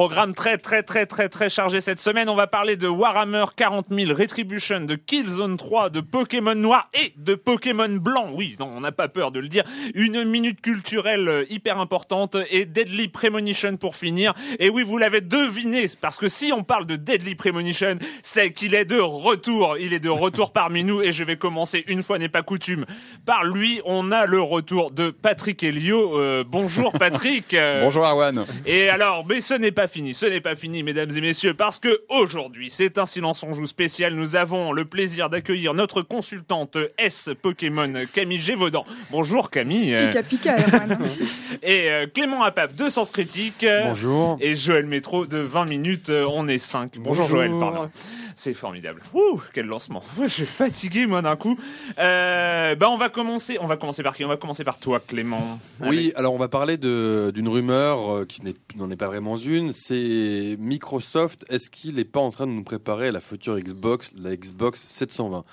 Programme très très très très très chargé cette semaine. On va parler de Warhammer 40 000 Retribution, de Killzone 3, de Pokémon Noir et de Pokémon Blanc. Oui, non, on n'a pas peur de le dire. Une minute culturelle euh, hyper importante et Deadly Premonition pour finir. Et oui, vous l'avez deviné, parce que si on parle de Deadly Premonition, c'est qu'il est de retour. Il est de retour parmi nous et je vais commencer une fois n'est pas coutume par lui. On a le retour de Patrick Elio. Euh, bonjour Patrick. bonjour Arwan. Et alors, mais ce n'est pas fini, ce n'est pas fini, mesdames et messieurs, parce que aujourd'hui, c'est un silence on joue spécial. Nous avons le plaisir d'accueillir notre consultante S Pokémon Camille Gévaudan. Bonjour Camille. Pika pika. Et euh, Clément Apap de Sens Critique. Bonjour. Et Joël Métro de 20 minutes. euh, On est 5. Bonjour, Joël, pardon. C'est formidable. Ouh, quel lancement. Je suis fatigué moi d'un coup. Euh, bah on va commencer. On va commencer par qui? On va commencer par toi, Clément. Oui, alors on va parler d'une rumeur euh, qui n'en est pas vraiment une. C'est Microsoft. Est-ce qu'il n'est pas en train de nous préparer la future Xbox, la Xbox 720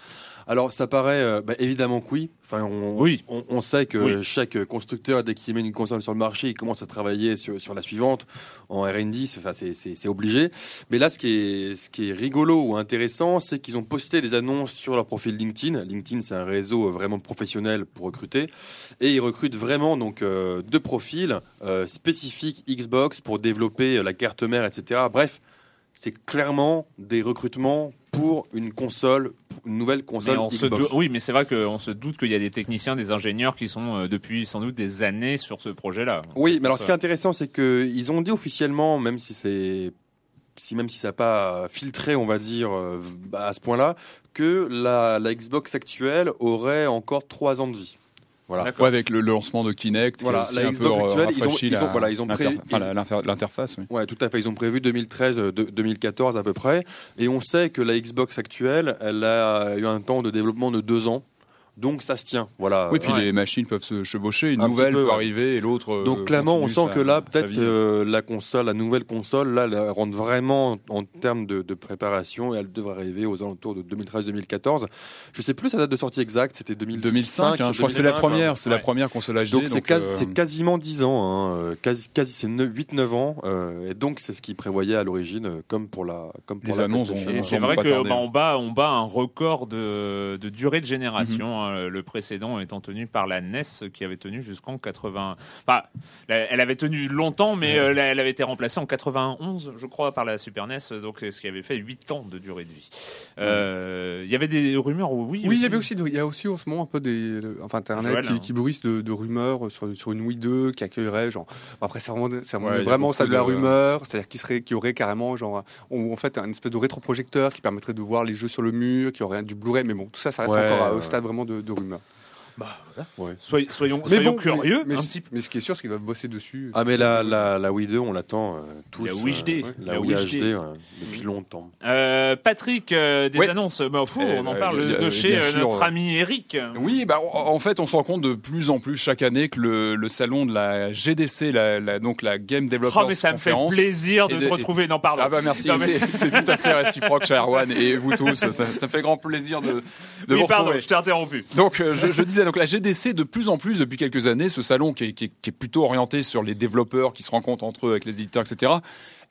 alors ça paraît euh, bah, évidemment que oui. Enfin, on, Oui. on, on sait que Oui. chaque constructeur dès qu'il met une console sur le marché, il commence à travailler sur, sur la suivante en R&D. c'est- Enfin, obligé. Mais là, ce qui est, ce qui est rigolo ou intéressant, c'est qu'ils ont posté des annonces sur leur profil LinkedIn. LinkedIn, c'est un réseau vraiment professionnel pour recruter. Et ils recrutent vraiment donc euh, deux profils euh, spécifiques Xbox pour développer euh, la carte mère, etc. Bref, c'est clairement des recrutements pour une console, une nouvelle Mais console on Xbox. oui, mais c'est vrai qu'on se doute qu'il y a des techniciens, des ingénieurs qui sont euh, depuis sans doute des années sur ce projet-là. Oui, mais alors Ça- ce qui est intéressant, c'est qu'ils ont dit officiellement, même si c'est si même si ça n'a pas filtré, on va dire, euh, à ce point-là, que la, la Xbox actuelle aurait encore trois ans de vie. Voilà. Ouais, avec le, le lancement de Kinect, Voilà, qui la un Xbox peu actuelle, ils ont- rafraîchi ils ont- la- voilà, ils ont l'inter- pré- enfin, ils- la- l'inter- l'interface. Oui. Ouais, tout à fait. Ils ont prévu 2013, euh, de- 2014 à peu près. Et on sait que la Xbox actuelle, elle a eu un temps de développement de deux ans. Donc ça se tient. Voilà. Oui, puis Ouais. les machines peuvent se chevaucher, une Un nouvelle peu, peut ouais. arriver et l'autre. euh, Donc clairement, on sent sa- que là, peut-être euh, la console, la nouvelle console, là, elle rentre vraiment en termes de, de préparation et elle devrait arriver aux alentours de 2013-2014. Je sais plus sa date de sortie exacte, c'était 2005. 2005, hein, je crois que c'est la 2005, première, c'est ouais. la première console HD. Donc c'est quasi- euh, c'est quasiment 10 ans, hein, quasi, quasi c'est 8-9 ans, euh, et donc c'est ce qu'ils prévoyaient à l'origine, comme pour la, comme pour Les la annonces c'est vrai tarder. bah, bat on bat un record de, de durée de génération. Mhm. Hein, le précédent étant tenu par la NES qui avait tenu jusqu'en 80. Enfin, elle avait tenu longtemps, mais elle avait été remplacée en 91, je crois, par la Super NES, donc ce qui avait fait 8 ans de durée de vie. Il y avait des rumeurs, oui. Oui, il y avait aussi, il y a aussi en ce moment un peu des, enfin Internet qui, hein. qui de, de, rumeurs sur, sur une Wii 2 qui accueillerait genre. Après, c'est vraiment, vraiment ça de la rumeur, c'est-à-dire qu'il serait, qu'il y aurait carrément genre, en fait, un espèce de rétroprojecteur qui permettrait de voir les jeux sur le mur, qui aurait du Blu-ray, mais bon, tout ça, ça reste encore au stade vraiment de, de rumeurs. Bah, voilà. soyons, curieux. Mais, un petit... mais, ce qui est sûr, c'est qu'ils doivent bosser dessus. Ah, mais la, la, la Wii 2, on l'attend euh, tous. La Wii HD. Euh, la, Wii HD, depuis longtemps. Euh, Patrick, euh, des annonces. Bah, pff, on en parle de chez notre ami Eric. Oui, bah, en fait, on se rend compte de plus en plus chaque année que le, le salon de la GDC, la, la, donc la Game Developers Oh, mais ça me fait plaisir de te retrouver. Non, pardon. Ah, bah, merci. C'est tout à fait réciproque, cher Erwan, et vous tous. Ça, ça fait grand plaisir de, de oui, vous pardon, retrouver. je t'ai interrompu. Donc, je, je disais, donc la GDC de plus en plus depuis quelques années, ce salon qui est, qui, est, qui est, plutôt orienté sur les développeurs qui se rencontrent entre eux avec les éditeurs, etc.,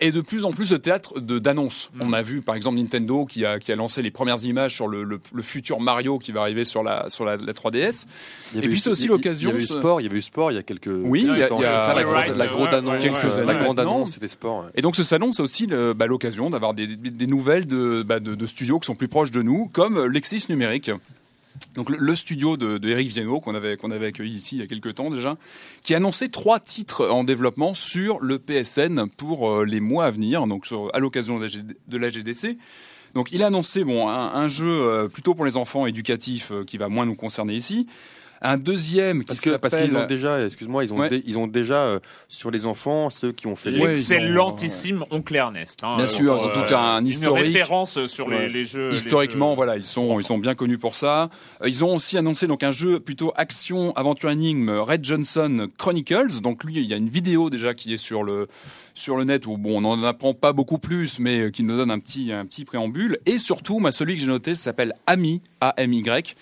est de plus en plus le théâtre d'annonces. Mmh. On a vu par exemple Nintendo qui a, qui a lancé les premières images sur le, le, le, futur Mario qui va arriver sur la, sur la, la 3DS. Et puis c'est aussi l'occasion. Il y avait eu sport, il y avait eu sport il y a quelques. Oui, il y a, il y a la, grande, la grande annonce. Quelques années la grande annonce, c'était sport. Ouais. Et donc ce salon, c'est aussi l'occasion bah, d'avoir des, des, nouvelles de, bah, de, de studios qui sont plus proches de nous, comme Lexis Numérique. Donc le, studio de, de Eric Viennot qu'on avait avait accueilli ici il y a quelques temps déjà, qui a annoncé trois titres en développement sur le PSN pour euh, les mois à venir, donc à l'occasion de, la GDC. Donc il a annoncé bon un, un jeu euh, plutôt pour les enfants éducatif euh, qui va moins nous concerner ici. Un deuxième qui parce que parce qu'ils ont déjà, excuse-moi, ils ont Ouais. dé- ils ont déjà euh, sur les enfants ceux qui ont fait les Ouais, L'excellentissime Oncle Ernest. Hein, Bien euh, sûr, ils ont tout euh, un une historique. référence sur les, Ouais. les jeux. les Historiquement, jeux- voilà, ils sont, ils sont bien connus pour ça. Euh, Ils ont aussi annoncé donc un jeu plutôt action, aventure énigme, Red Johnson Chronicles. Donc lui, il y a une vidéo déjà qui est sur le sur le net où bon, on n'en apprend pas beaucoup plus, mais euh, qui nous donne un petit un petit préambule. Et surtout, moi, celui que j'ai noté s'appelle Ami A M Y.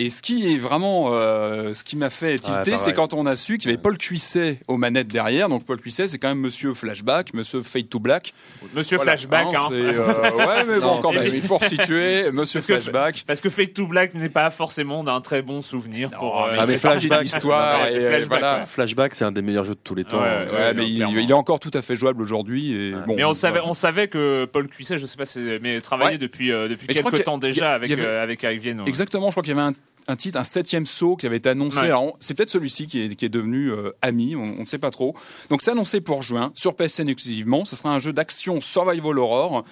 Et ce qui est vraiment, euh, ce qui m'a fait tilter, c'est quand on a su qu'il y avait Paul Cuisset aux manettes derrière. Donc Paul Cuisset, c'est quand même Monsieur Flashback, Monsieur Fade to Black. Monsieur Voilà, Flashback. hein, hein. c'est, euh, ouais, mais bon, Non, quand même, il faut resituer Monsieur Parce que- Flashback. Parce que Fate to Black n'est pas forcément d'un très bon souvenir pour. euh, mais Ah, mais Flashback, l'histoire, Ouais, et, Flashback, voilà. ouais. Flashback, c'est un des meilleurs jeux de tous les temps. Ouais, Euh, Ouais, mais il, est encore tout à fait jouable aujourd'hui. Et bon, mais on savait, on savait que Paul Cuisset, je sais pas, si- mais travaillait Ouais. depuis euh, depuis quelques temps déjà avec euh, avec Eric Viennot. Exactement, je crois qu'il y avait un, un titre, un septième saut qui avait été annoncé. Ouais. C'est peut-être celui-ci qui est, qui est devenu euh, ami, on on ne sait pas trop. Donc c'est annoncé pour juin, sur PSN exclusivement. Ce sera un jeu d'action survival horror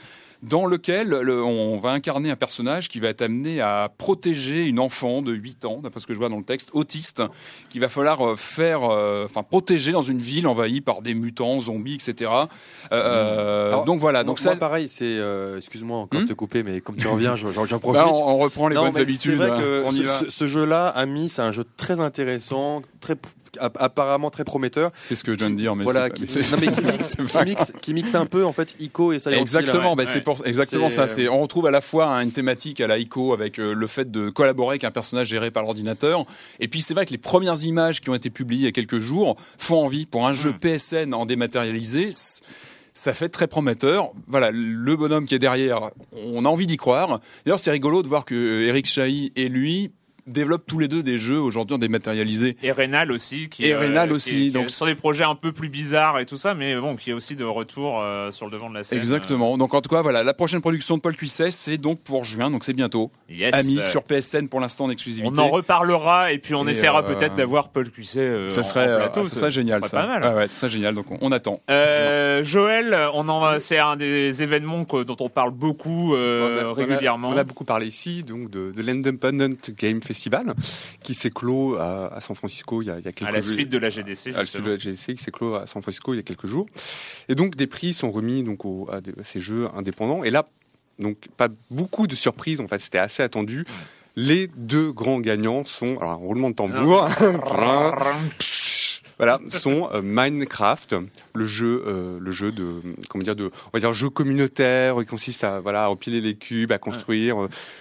dans lequel le- on va incarner un personnage qui va être amené à protéger une enfant de 8 ans, d'après ce que je vois dans le texte, autiste, qu'il va falloir euh, faire, euh, enfin protéger dans une ville envahie par des mutants, zombies, etc. Euh, Alors, donc voilà, donc moi, ça, pareil, c'est. euh, Excuse-moi encore Hmm de te couper, mais comme tu reviens, j'en j'en profite. bah, on, on reprend les Non, bonnes habitudes. C'est vrai que on y ce, ce- jeu-là, Ami, c'est un jeu très intéressant, très apparemment très prometteur. C'est ce que je viens de dire, mais voilà, c'est qui, mais c'est- non, mais qui mixe, c'est qui mixe, qui mixe un peu en fait Ico et Silent. Exactement, ouais. bah, c'est Ouais. pour exactement C'est, ça. C'est on retrouve à la fois une thématique à la ICO avec euh, le fait de collaborer avec un personnage géré par l'ordinateur, et puis c'est vrai que les premières images qui ont été publiées il y a quelques jours font envie pour un jeu Mm. PSN en dématérialisé. Ça fait très prometteur. Voilà, le bonhomme qui est derrière, on a envie d'y croire. D'ailleurs, c'est rigolo de voir que euh, Eric Chahi et lui développent tous les deux des jeux aujourd'hui en dématérialisé. Et Rénal aussi, qui, Et euh, Rénal qui- aussi, qui donc- sur des projets un peu plus bizarres et tout ça, mais bon, qui est aussi de retour euh, sur le devant de la scène. Exactement. Donc en tout cas, voilà, la prochaine production de Paul Cuisset, c'est donc pour juin, donc c'est bientôt. Euh, Yes. Ami Euh, sur PSN pour l'instant en exclusivité. On en reparlera et puis on Et, essaiera euh, peut-être d'avoir Paul Cuisset euh, ça en- serait, en euh, plateau. ça serait génial, serait ça. pas mal. Ouais, ouais, ça serait génial. Donc on, on attend. Euh, Joël, on en, c'est un des événements que- dont on parle beaucoup euh, On a- on a- régulièrement. On a, beaucoup parlé ici donc de, de l'Independent Game Festival qui s'est clos à, à San Francisco il y a, il y a quelques à la jours. suite de la GDC. à la suite de la GDC qui s'est clos à San Francisco il y a quelques jours. Et donc des prix sont remis donc à, à ces jeux indépendants. Et là, donc pas beaucoup de surprises. En fait, c'était assez attendu. Les deux grands gagnants sont alors roulement de tambour. voilà, sont Minecraft, le jeu, le jeu de, comment dire, de, on va dire jeu communautaire, qui consiste à voilà, empiler les cubes, à construire.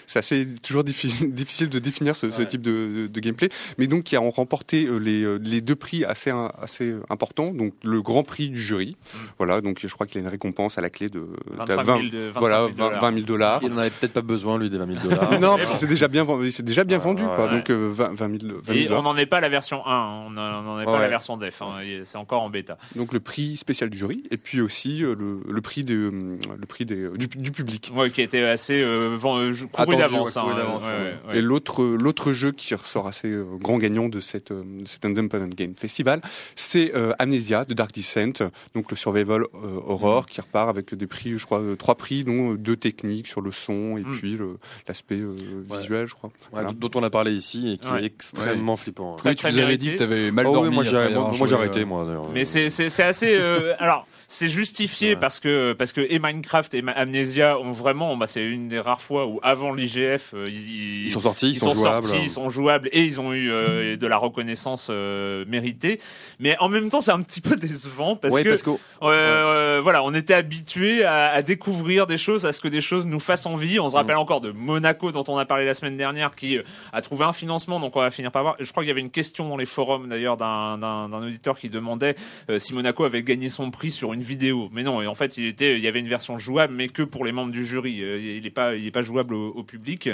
C'est assez toujours difficile, difficile de définir ce, ce type de, de, gameplay, mais donc qui a remporté les, les deux prix assez assez importants. Donc le Grand Prix du jury, mm. voilà, donc je crois qu'il y a une récompense à la clé de 20, 000, voilà, 20 000 dollars. Il n'en avait peut-être pas besoin lui des 20 000 dollars. non, parce que c'est déjà bien vendu, c'est déjà bien vendu, quoi. Donc 20, 20 000, 20 Et on n'en est pas à la version 1, on n'en est pas à la version def, hein. c'est encore en bêta. Donc le prix spécial du jury et puis aussi euh, le, le prix de le prix des, du, du public. Ouais, qui était assez euh, couru d'avance. Hein, et l'autre l'autre jeu qui ressort assez euh, grand gagnant de cette de cet Independent Game Festival, c'est Amnesia de Dark Descent, donc le survival horror mm. qui repart avec des prix, je crois, trois prix, dont deux techniques sur le son et mm. puis l'aspect visuel, je crois. Dont on a parlé ici et qui est extrêmement flippant. Très, tu nous avais dit que tu avais mal oh dormi. moi j'ai arrêté, moi. Mais c'est assez. alors c'est justifié parce que parce que et Minecraft et Amnesia ont vraiment bah c'est une des rares fois où avant l'IGF euh, ils, ils, sont sortis ils, sont, jouables. ils sont jouables et ils ont eu euh, de la reconnaissance euh, méritée. Mais en même temps c'est un petit peu décevant parce que, parce voilà on était habitué à, à, découvrir des choses à ce que des choses nous fassent envie. On se rappelle mm. encore de Monaco dont on a parlé la semaine dernière qui a trouvé un financement donc on va finir par voir. Je crois qu'il y avait une question dans les forums d'ailleurs d'un d'un auditeur qui demandait si Monaco avait gagné son prix sur une vidéo. Mais non, et en fait, il était, il y avait une version jouable, mais que pour les membres du jury. Euh, il n'est pas, il est pas jouable au, public.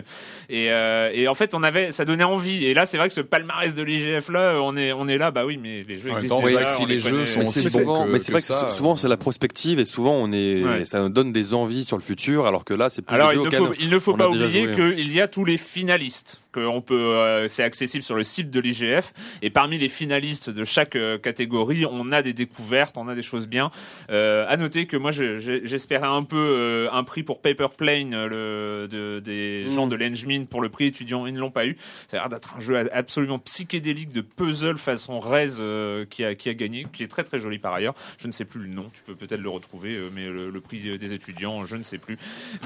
Et, euh, et, en fait, on avait, ça donnait envie. Et là, c'est vrai que ce palmarès de l'IGF là, on est, on est là, bah oui, mais les jeux existent. si les, jeux sont aussi bons mais c'est vrai que, souvent c'est la prospective et souvent on est, ça nous donne des envies sur le futur, alors que là, c'est plus. Alors il ne, faut, il ne faut pas oublier qu'il y a tous les finalistes que on peut, euh, c'est accessible sur le site de l'IGF. Et parmi les finalistes de chaque catégorie, on a des découvertes, on a des choses bien. Euh, à noter que moi j'espérais un peu euh, un prix pour Paper Plane le, de, des gens de l'Engmin pour le prix étudiant, ils ne l'ont pas eu. Ça a l'air d'être un jeu absolument psychédélique de puzzle façon Rez euh, qui, a, qui a gagné, qui est très très joli par ailleurs. Je ne sais plus le nom, tu peux peut-être le retrouver, euh, mais le, prix des étudiants, je ne sais plus.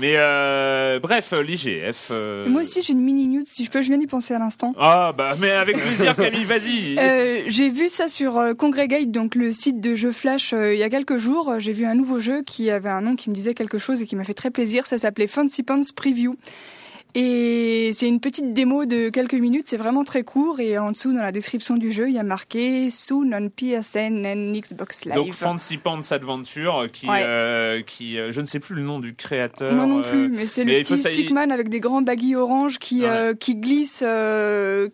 Mais bref, l'IGF. Moi aussi j'ai une mini news, si je peux, je viens d'y penser à l'instant. Ah bah mais avec plaisir Camille, vas-y. j'ai vu ça sur Congregate, donc le site de jeux Flash, il y a quelques jours j'ai vu un nouveau jeu qui avait un nom qui me disait quelque chose et qui m'a fait très plaisir. Ça s'appelait Fancy Pants Preview. Et c'est une petite démo de quelques minutes, c'est vraiment très court. Et en dessous, dans la description du jeu, il y a marqué Soon on PSN and Xbox Live. Donc Fancy Pants Adventure, qui, euh, qui euh, je ne sais plus le nom du créateur. Moi non plus, mais c'est le petit stickman avec des grands baggy orange qui, euh, qui glisse,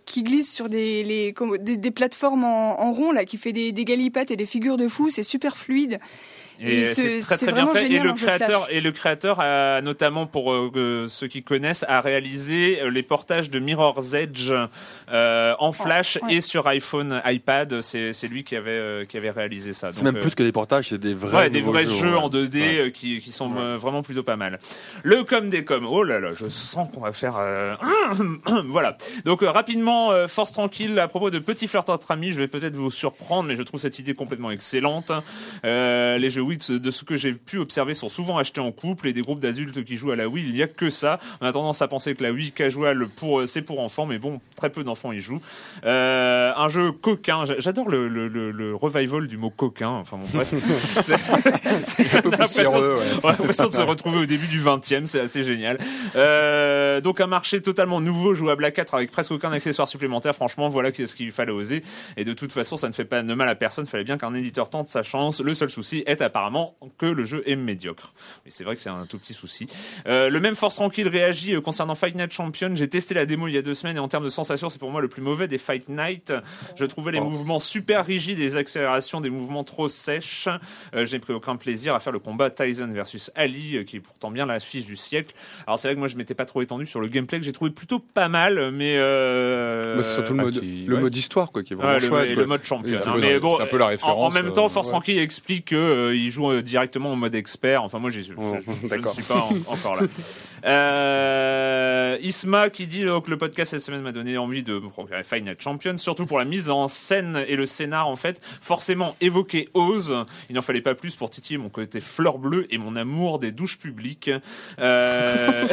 qui glisse sur des, les, des, des, plateformes en, en, rond là, qui fait des, des galipettes et des figures de fou. C'est super fluide. Et, c'est très très bien fait. Et le créateur et le créateur a notamment pour euh, ceux qui connaissent a réalisé euh, les portages de Mirror's Edge euh, en Flash et sur iPhone, iPad. C'est c'est lui qui avait euh, qui avait réalisé ça. C'est même plus que des portages, c'est des vrais ouais, des vrais jeux, en 2D qui qui sont vraiment plutôt pas mal. Le com des com. Oh là là, je sens qu'on va faire voilà. Donc rapidement, force tranquille à propos de Petit Flirt entre amis. Je vais peut-être vous surprendre, mais je trouve cette idée complètement excellente. les jeux de ce que j'ai pu observer, sont souvent achetés en couple et des groupes d'adultes qui jouent à la Wii, il n'y a que ça. On a tendance à penser que la Wii casual, pour, c'est pour enfants, mais bon, très peu d'enfants y jouent. Euh, un jeu coquin, j'adore le, le, le, revival du mot coquin, enfin bon, bref. c'est un peu poussiéreux. On a l'impression de se retrouver au début du 20 e c'est assez génial. Euh, donc un marché totalement nouveau, jouable à 4 avec presque aucun accessoire supplémentaire, franchement, voilà ce qu'il fallait oser. Et de toute façon, ça ne fait pas de mal à personne, fallait bien qu'un éditeur tente sa chance. Le seul souci est apparemment apparemment que le jeu est médiocre. Mais c'est vrai que c'est un tout petit souci. Euh, le même Force Tranquille réagit euh, concernant Fight Night Champion. J'ai testé la démo il y a deux semaines et en termes de sensation, c'est pour moi le plus mauvais des Fight Night. Je trouvais les oh. mouvements super rigides les accélérations des mouvements trop sèches. Euh, j'ai pris aucun plaisir à faire le combat Tyson versus Ali, qui est pourtant bien la fiche du siècle. Alors c'est vrai que moi je m'étais pas trop étendu sur le gameplay que j'ai trouvé plutôt pas mal, mais bah, c'est surtout le mode, le mode histoire quoi qui est vraiment chouette. Le, le mode champion. Hein. mais bon, c'est un peu la référence. En, même temps, Force Tranquille explique qu'il joue euh, directement en mode expert. Enfin, moi, je, je, je, ne suis pas encore là. Euh, Euh, Isma qui dit que le podcast cette semaine m'a donné envie de procurer Final Champion, surtout pour la mise en scène et le scénar en fait. Forcément évoquer Oz, il n'en fallait pas plus pour titiller mon côté fleur bleue et mon amour des douches publiques. Euh...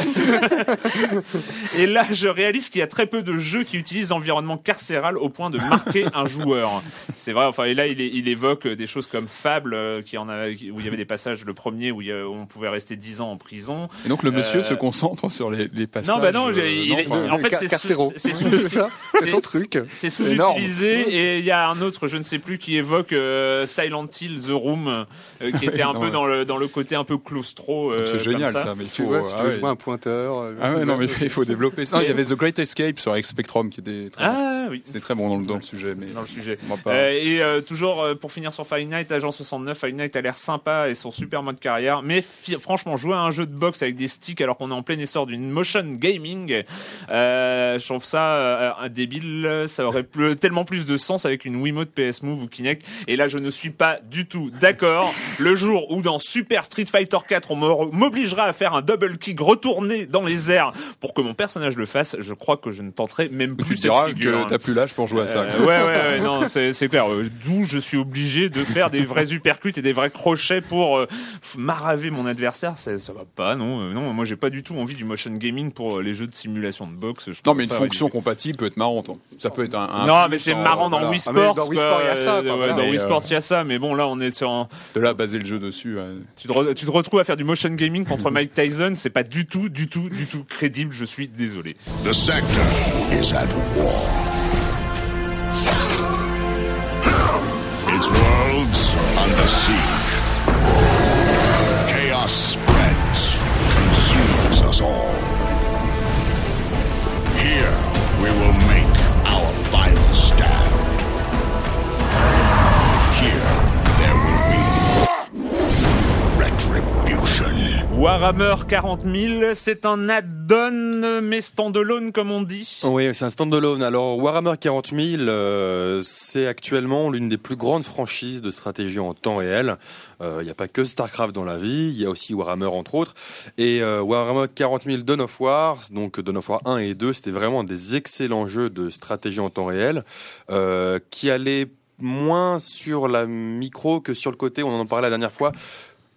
et là, je réalise qu'il y a très peu de jeux qui utilisent l'environnement carcéral au point de marquer un joueur. C'est vrai. Enfin, et là, il, il, évoque des choses comme Fable, euh, qui en a, où il y avait des passages, le premier où, on pouvait rester 10 ans en prison. Et donc le monsieur euh, se concentre sur les, les passages. Non, bah non, euh, en fait, c'est c'est son truc. C'est sous-utilisé et il y a un autre, je ne sais plus, qui évoque Silent Hill The Room, qui était un peu dans le dans le côté un peu claustro. c'est génial ça. mais tu vois, si tu veux jouer un pointeur. Ah ouais, non, mais il faut développer ça. Il y avait The Great Escape sur X Spectrum qui était très ah, oui. C'était très bon dans le, dans le sujet. Mais dans le sujet. et toujours pour finir sur Final Night, Agent 69, Final Night a l'air sympa et son super mode carrière. Mais franchement, jouer à un jeu de boxe avec des sticks alors qu'on est en plein essor d'une motion gaming, euh, je trouve ça euh, débile. Ça aurait tellement plus de sens avec une Wiimote PS Move ou Kinect. Et là, je ne suis pas du tout d'accord. Le jour où dans Super Street Fighter 4, on m'obligera à faire un double kick retourné dans les airs pour que mon personnage le fasse, je crois que je ne tenterai même plus. Tu diras que t'as plus l'âge pour jouer à ça. Euh, ouais, ouais, ouais, non, c'est clair. D'où je suis obligé de faire des vrais uppercuts et des vrais crochets pour euh, maraver mon adversaire. Ça, ça va pas, non. Non, moi j'ai pas du tout envie du motion gaming pour euh, les jeux de simulation de boxe. non, mais une fonction compatible peut être marrante. Hein. Ça peut être un. non, mais c'est marrant dans Wii Sports. dans Wii Sports, il y a ça. dans Wii Sports, il y a ça. Mais bon, là, on est sur un. De là, baser le jeu dessus. Tu, te tu te retrouves à faire du motion gaming contre Mike Tyson. C'est pas du tout, du tout, du tout crédible. Je suis désolé. The sector is at war. Its worlds under siege. All. Here we will Warhammer 40 000, c'est un add-on, mais standalone comme on dit. Oui, c'est un standalone. Alors Warhammer 40 000, euh, c'est actuellement l'une des plus grandes franchises de stratégie en temps réel. Il euh, n'y a pas que StarCraft dans la vie, il y a aussi Warhammer entre autres. Et euh, Warhammer 40 000 Dawn of War, donc Dawn of War 1 et 2, c'était vraiment des excellents jeux de stratégie en temps réel qui allaient moins sur la micro que sur le côté, on en parlait la dernière fois,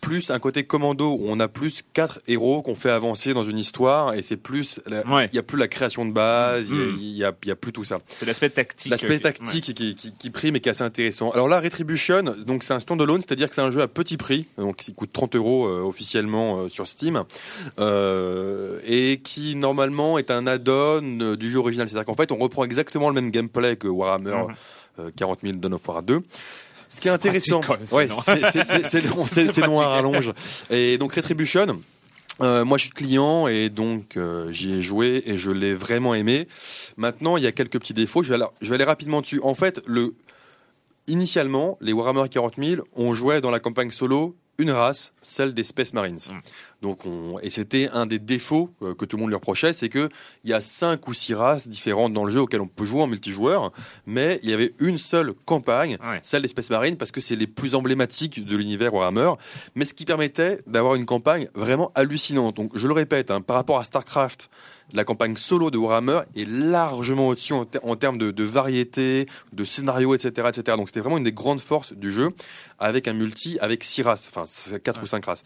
plus un côté commando où on a plus quatre héros qu'on fait avancer dans une histoire et c'est plus il y a plus la création de base il mm. y, a, y, a plus tout ça. C'est l'aspect tactique l'aspect tactique qui, qui, qui, prime et qui est assez intéressant. Alors là Retribution donc c'est un standalone c'est-à-dire que c'est un jeu à petit prix donc il coûte 30 euros euh, officiellement euh, sur Steam euh, et qui normalement est un add-on du jeu original. C'est-à-dire qu'en fait on reprend exactement le même gameplay que Warhammer 40 000 Dawn of War 2 ce qui est, intéressant, c'est noir à rallonge. Et donc Retribution, euh, moi, je suis client et donc euh, j'y ai joué et je l'ai vraiment aimé. Maintenant, il y a quelques petits défauts. Je vais, aller, je vais aller rapidement dessus. En fait, le, initialement, les Warhammer 40 000, on jouait dans la campagne solo une race, celle des Space Marines. Donc on, et c'était un des défauts euh, que tout le monde lui reprochait, c'est que il y a cinq ou six races différentes dans le jeu auxquelles on peut jouer en multijoueur, mais il y avait une seule campagne, celle des Space Marines, parce que c'est les plus emblématiques de l'univers Warhammer, mais ce qui permettait d'avoir une campagne vraiment hallucinante. Donc je le répète, hein, par rapport à Starcraft, la campagne solo de Warhammer est largement au-dessus en, termes de, variété, de scénario, etc., etc. Donc c'était vraiment une des grandes forces du jeu, avec un multi, avec six races, enfin quatre ou cinq races.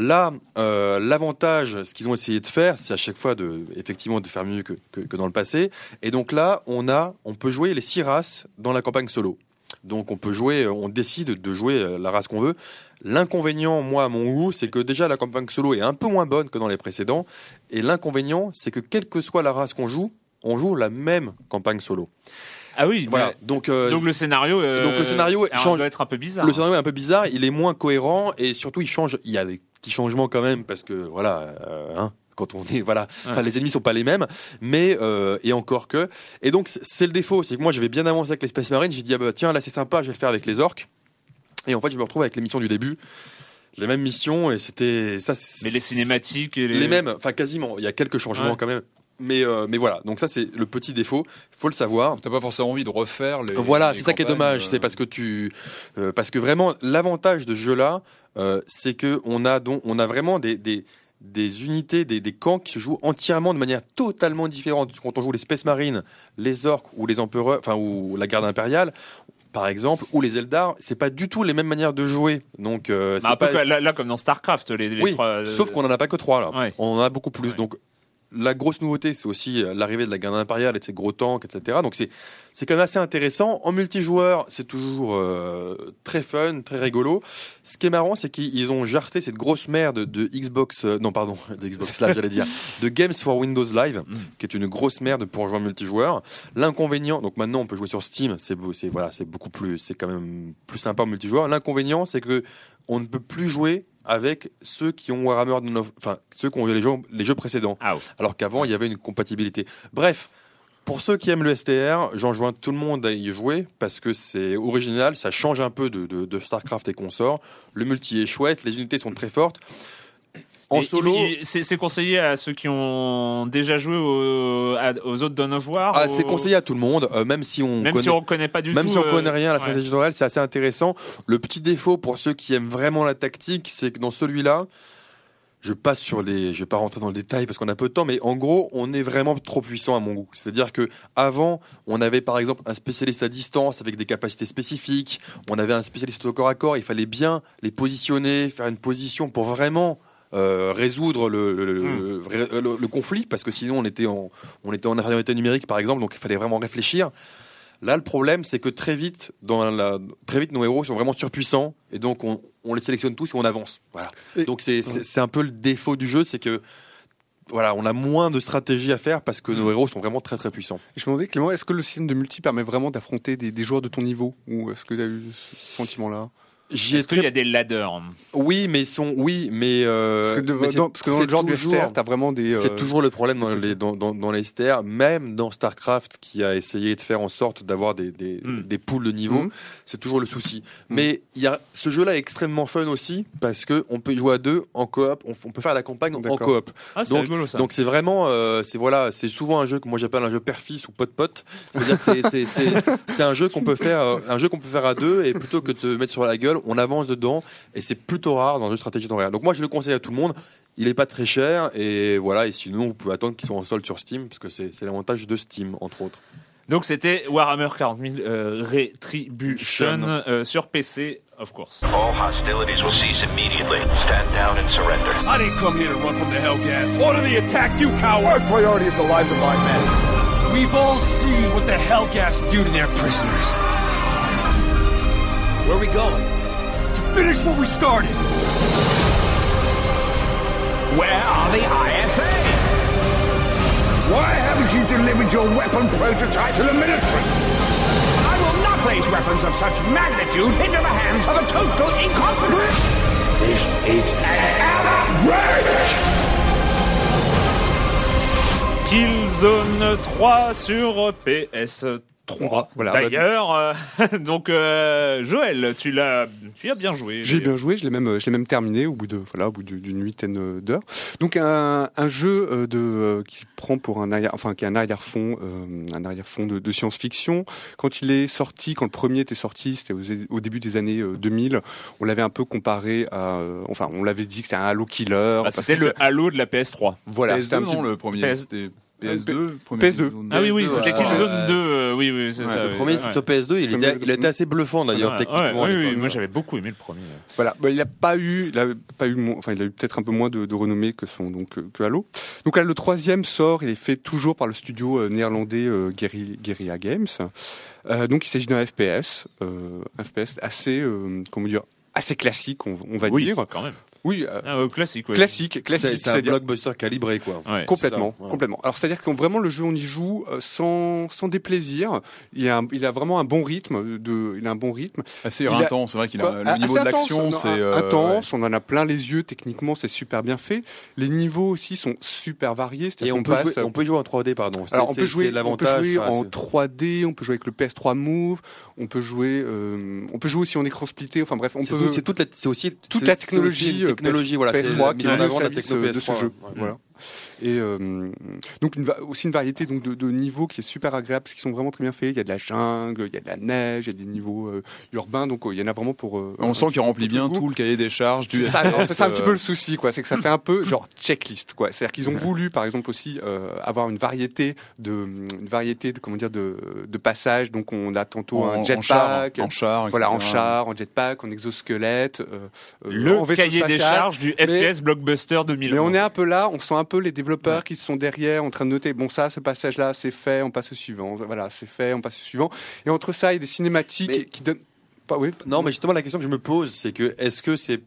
Là, euh, l'avantage, ce qu'ils ont essayé de faire, c'est à chaque fois de, effectivement, de faire mieux que, que, dans le passé. Et donc là, on a, on peut jouer les six races dans la campagne solo. Donc on peut jouer, on décide de jouer euh, la race qu'on veut. L'inconvénient, moi, à mon goût, c'est que déjà la campagne solo est un peu moins bonne que dans les précédents. Et l'inconvénient, c'est que quelle que soit la race qu'on joue, on joue la même campagne solo. Ah oui, voilà. Donc, euh, donc le scénario, euh, donc le scénario change, doit être un peu bizarre. Le scénario est un peu bizarre, il est moins cohérent et surtout il change. Il y a des petits changements quand même parce que voilà, euh, hein, quand on est voilà, les ennemis sont pas les mêmes, mais et encore que. Et donc c'est le défaut, c'est que moi j'avais bien avancé avec les Space Marines, j'ai dit ah bah tiens là c'est sympa, je vais le faire avec les orques. Et en fait, je me retrouve avec les missions du début. Les mêmes missions, et c'était ça. Mais les cinématiques et les... mêmes, enfin quasiment. Il y a quelques changements quand même. Mais, euh, mais voilà, donc ça c'est le petit défaut, faut le savoir. T'as pas forcément envie de refaire les. Voilà, c'est ça qui est dommage, c'est euh. parce que tu, euh, parce que vraiment l'avantage de ce jeu-là, c'est que on a donc, on a vraiment des, des des unités, des, des, camps qui se jouent entièrement de manière totalement différente. Quand on joue les Space Marines, les Orques ou les Empereurs, enfin ou la garde impériale, par exemple, ou les Eldar, c'est pas du tout les mêmes manières de jouer. Donc, euh, bah, pas... là, comme dans Starcraft, les, les oui, trois, sauf qu'on en a pas que trois là. On en a beaucoup plus. Donc, la grosse nouveauté, c'est aussi euh, l'arrivée de la garde impériale et de ses gros tanks, etc. Donc c'est c'est quand même assez intéressant. En multijoueur, c'est toujours euh, très fun, très rigolo. Ce qui est marrant, c'est qu'ils ont jarté cette grosse merde de Xbox, euh, non pardon, de Xbox Live, j'allais dire, de Games for Windows Live, mm. qui est une grosse merde pour jouer en multijoueur. L'inconvénient, donc maintenant on peut jouer sur Steam, c'est c'est voilà, c'est beaucoup plus, c'est quand même plus sympa en multijoueur. L'inconvénient, c'est que on ne peut plus jouer avec ceux qui ont Warhammer, enfin ceux qui ont les jeux, les jeux précédents. Ah Alors qu'avant, il y avait une compatibilité. Bref, pour ceux qui aiment le STR, j'enjoins tout le monde à y jouer parce que c'est original, ça change un peu de, de StarCraft et consorts. Le multi est chouette, les unités sont très fortes. En solo, c'est conseillé à ceux qui ont déjà joué aux, autres Dawn of War. Ah, c'est conseillé à tout le monde, euh, même si on même connaît, si on connaît pas du même tout. si on connaît rien à la stratégie de c'est assez intéressant. Le petit défaut pour ceux qui aiment vraiment la tactique, c'est que dans celui-là, je passe sur les, je vais pas rentrer dans le détail parce qu'on a peu de temps, mais en gros, on est vraiment trop puissant à mon goût. C'est-à-dire que avant, on avait par exemple un spécialiste à distance avec des capacités spécifiques, on avait un spécialiste au corps à corps, il fallait bien les positionner, faire une position pour vraiment euh, résoudre le, hmm. le, le, conflit, parce que sinon on était en, on était en réalité numérique par exemple, donc il fallait vraiment réfléchir. Là, le problème, c'est que très vite, dans la, très vite, nos héros sont vraiment surpuissants, et donc on, on les sélectionne tous et on avance. Voilà. donc c'est, c'est un peu le défaut du jeu, c'est que voilà, on a moins de stratégie à faire parce que nos hmm. héros sont vraiment très très puissants. Je me demandais, Clément, est-ce que le système de multi permet vraiment d'affronter des, des joueurs de ton niveau Ou est-ce que tu as eu ce sentiment-là? Est-ce qu'il y a des ladders Oui, mais ils sont oui, mais euh, parce, que dans, parce que dans le genre toujours, du t'as vraiment des. C'est euh, toujours le problème dans les dans, dans, dans les STR, même dans Starcraft qui a essayé de faire en sorte d'avoir des des, hmm. des poules de niveau, hmm. c'est toujours le souci. Hmm. Mais il y a ce jeu-là est extrêmement fun aussi parce que on peut jouer à deux en coop, on, on peut faire la campagne en coop. Ah, c'est rigolo ça. Donc c'est vraiment euh, c'est voilà, c'est souvent un jeu que moi j'appelle un jeu père-fils ou pote-pote. C'est-à-dire que c'est c'est c'est un jeu qu'on peut faire un jeu qu'on peut faire à deux et plutôt que de se mettre sur la gueule, on avance dedans et c'est plutôt rare dans un jeu stratégie d'horaire. Donc moi je le conseille à tout le monde. Il est pas très cher et voilà. Et sinon vous pouvez attendre qu'ils soient en solde sur Steam parce que c'est l'avantage de Steam entre autres. Donc c'était Warhammer 40 000 euh, Retribution euh, sur PC, of course. All hostilities will cease immediately. Stand down and surrender. I didn't come here to run from the Hellgas. Order the attack, you coward! My priority is the lives of my men. We've all seen what the Hellgas do to their prisoners. Where are we going? Finish what we started. Where are the ISA? Why haven't you delivered your weapon prototype to the military? I will not place weapons of such magnitude into the hands of a total incompetent. This is an outrage! Killzone 3 sur PS 3. Voilà, D'ailleurs, euh, donc euh, Joël, tu l'as, tu as bien joué. J'ai bien joué, je l'ai même, je l'ai même terminé au bout de, voilà, au bout d'une huitaine d'heures. Donc un, un jeu euh, de qui prend pour un arrière, enfin qui est un arrière-fond, un arrière-fond de, de science-fiction. Quand il est sorti, quand le premier était sorti, c'était au, début des années 2000. On l'avait un peu comparé à, enfin, on l'avait dit que c'était un Halo killer. Bah, c'était le Halo de la PS3. Voilà, c'était un petit... le premier. PS2, PS2. Ah oui, oui, c'était Killzone 2, euh, oui, oui, c'est ça. Le premier, c'est sur PS2, il, était, il était assez bluffant d'ailleurs, techniquement. oui, oui, moi j'avais beaucoup aimé le premier. Voilà, bah, il n'a pas eu, il a pas eu, enfin, il a eu peut-être un peu moins de, de renommée que son, donc, que Halo. Donc là, le troisième sort, il est fait toujours par le studio euh, néerlandais euh, Guerrilla Games. Euh, donc il s'agit d'un FPS, euh, un FPS assez, euh, comment dire, assez classique, on, on va oui, dire. quand même. Oui, euh, ah, classique, classique, classique. C'est un blockbuster calibré, quoi. complètement, complètement. Alors c'est-à-dire que vraiment le jeu on y joue euh, sans sans déplaisir. Il a il a vraiment un bon rythme de, il a un bon rythme. Assez intense, c'est vrai qu'il a le niveau de l'action, c'est euh, intense. On en a plein les yeux. Techniquement, c'est super bien fait. Les niveaux aussi sont super variés. Et on, peut jouer, on peut jouer en 3D, pardon. Alors on peut jouer, on peut jouer en 3D. On peut jouer avec le PS3 Move. On peut jouer, on peut jouer aussi en écran splitté. Enfin bref, on peut. C'est toute, c'est aussi toute la technologie technologie, voilà, PS3 qui est en avant la technologie de ce jeu. Voilà. Et donc une, aussi une variété donc de, de, niveaux qui est super agréable parce qu'ils sont vraiment très bien faits. Il y a de la jungle, il y a de la neige, il y a des niveaux urbains, donc il y en a vraiment pour. On sent qu'il remplit bien tout le cahier des charges du. C'est ça, un petit peu le souci, quoi. C'est que ça fait un peu genre checklist, quoi. C'est-à-dire qu'ils ont voulu, par exemple aussi, avoir une variété de, une variété de comment dire de, de passages. Donc on a tantôt un jetpack, en char, voilà, en char, en jetpack, en exosquelette. Euh, euh le cahier des charges du FPS blockbuster 2000. Mais on est un peu là, on sent un peu les développeurs qui sont derrière, en train de noter. Bon, ça, ce passage-là, c'est fait, on passe au suivant. Voilà, c'est fait, on passe au suivant. Et entre ça, il y a des cinématiques qui donnent. Pas, oui. Non, mais justement, la question que je me pose, c'est que est-ce que c'est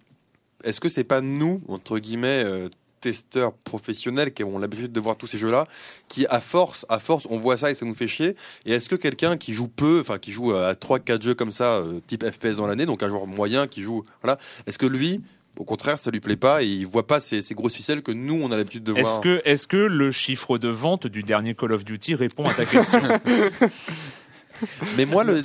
est-ce que c'est pas nous entre guillemets euh, testeurs professionnels qui ont l'habitude de voir tous ces jeux-là, qui à force, à force, on voit ça et ça nous fait chier? Et est-ce que quelqu'un qui joue peu, enfin qui joue à 3-4 jeux comme ça, euh, type FPS dans l'année, donc un joueur moyen qui joue, voilà, est-ce que lui, au contraire, ça lui plaît pas et il voit pas ces, ces grosses ficelles que nous on a l'habitude de voir. Est-ce que, est-ce que le chiffre de vente du dernier Call of Duty répond à ta question? mais moi le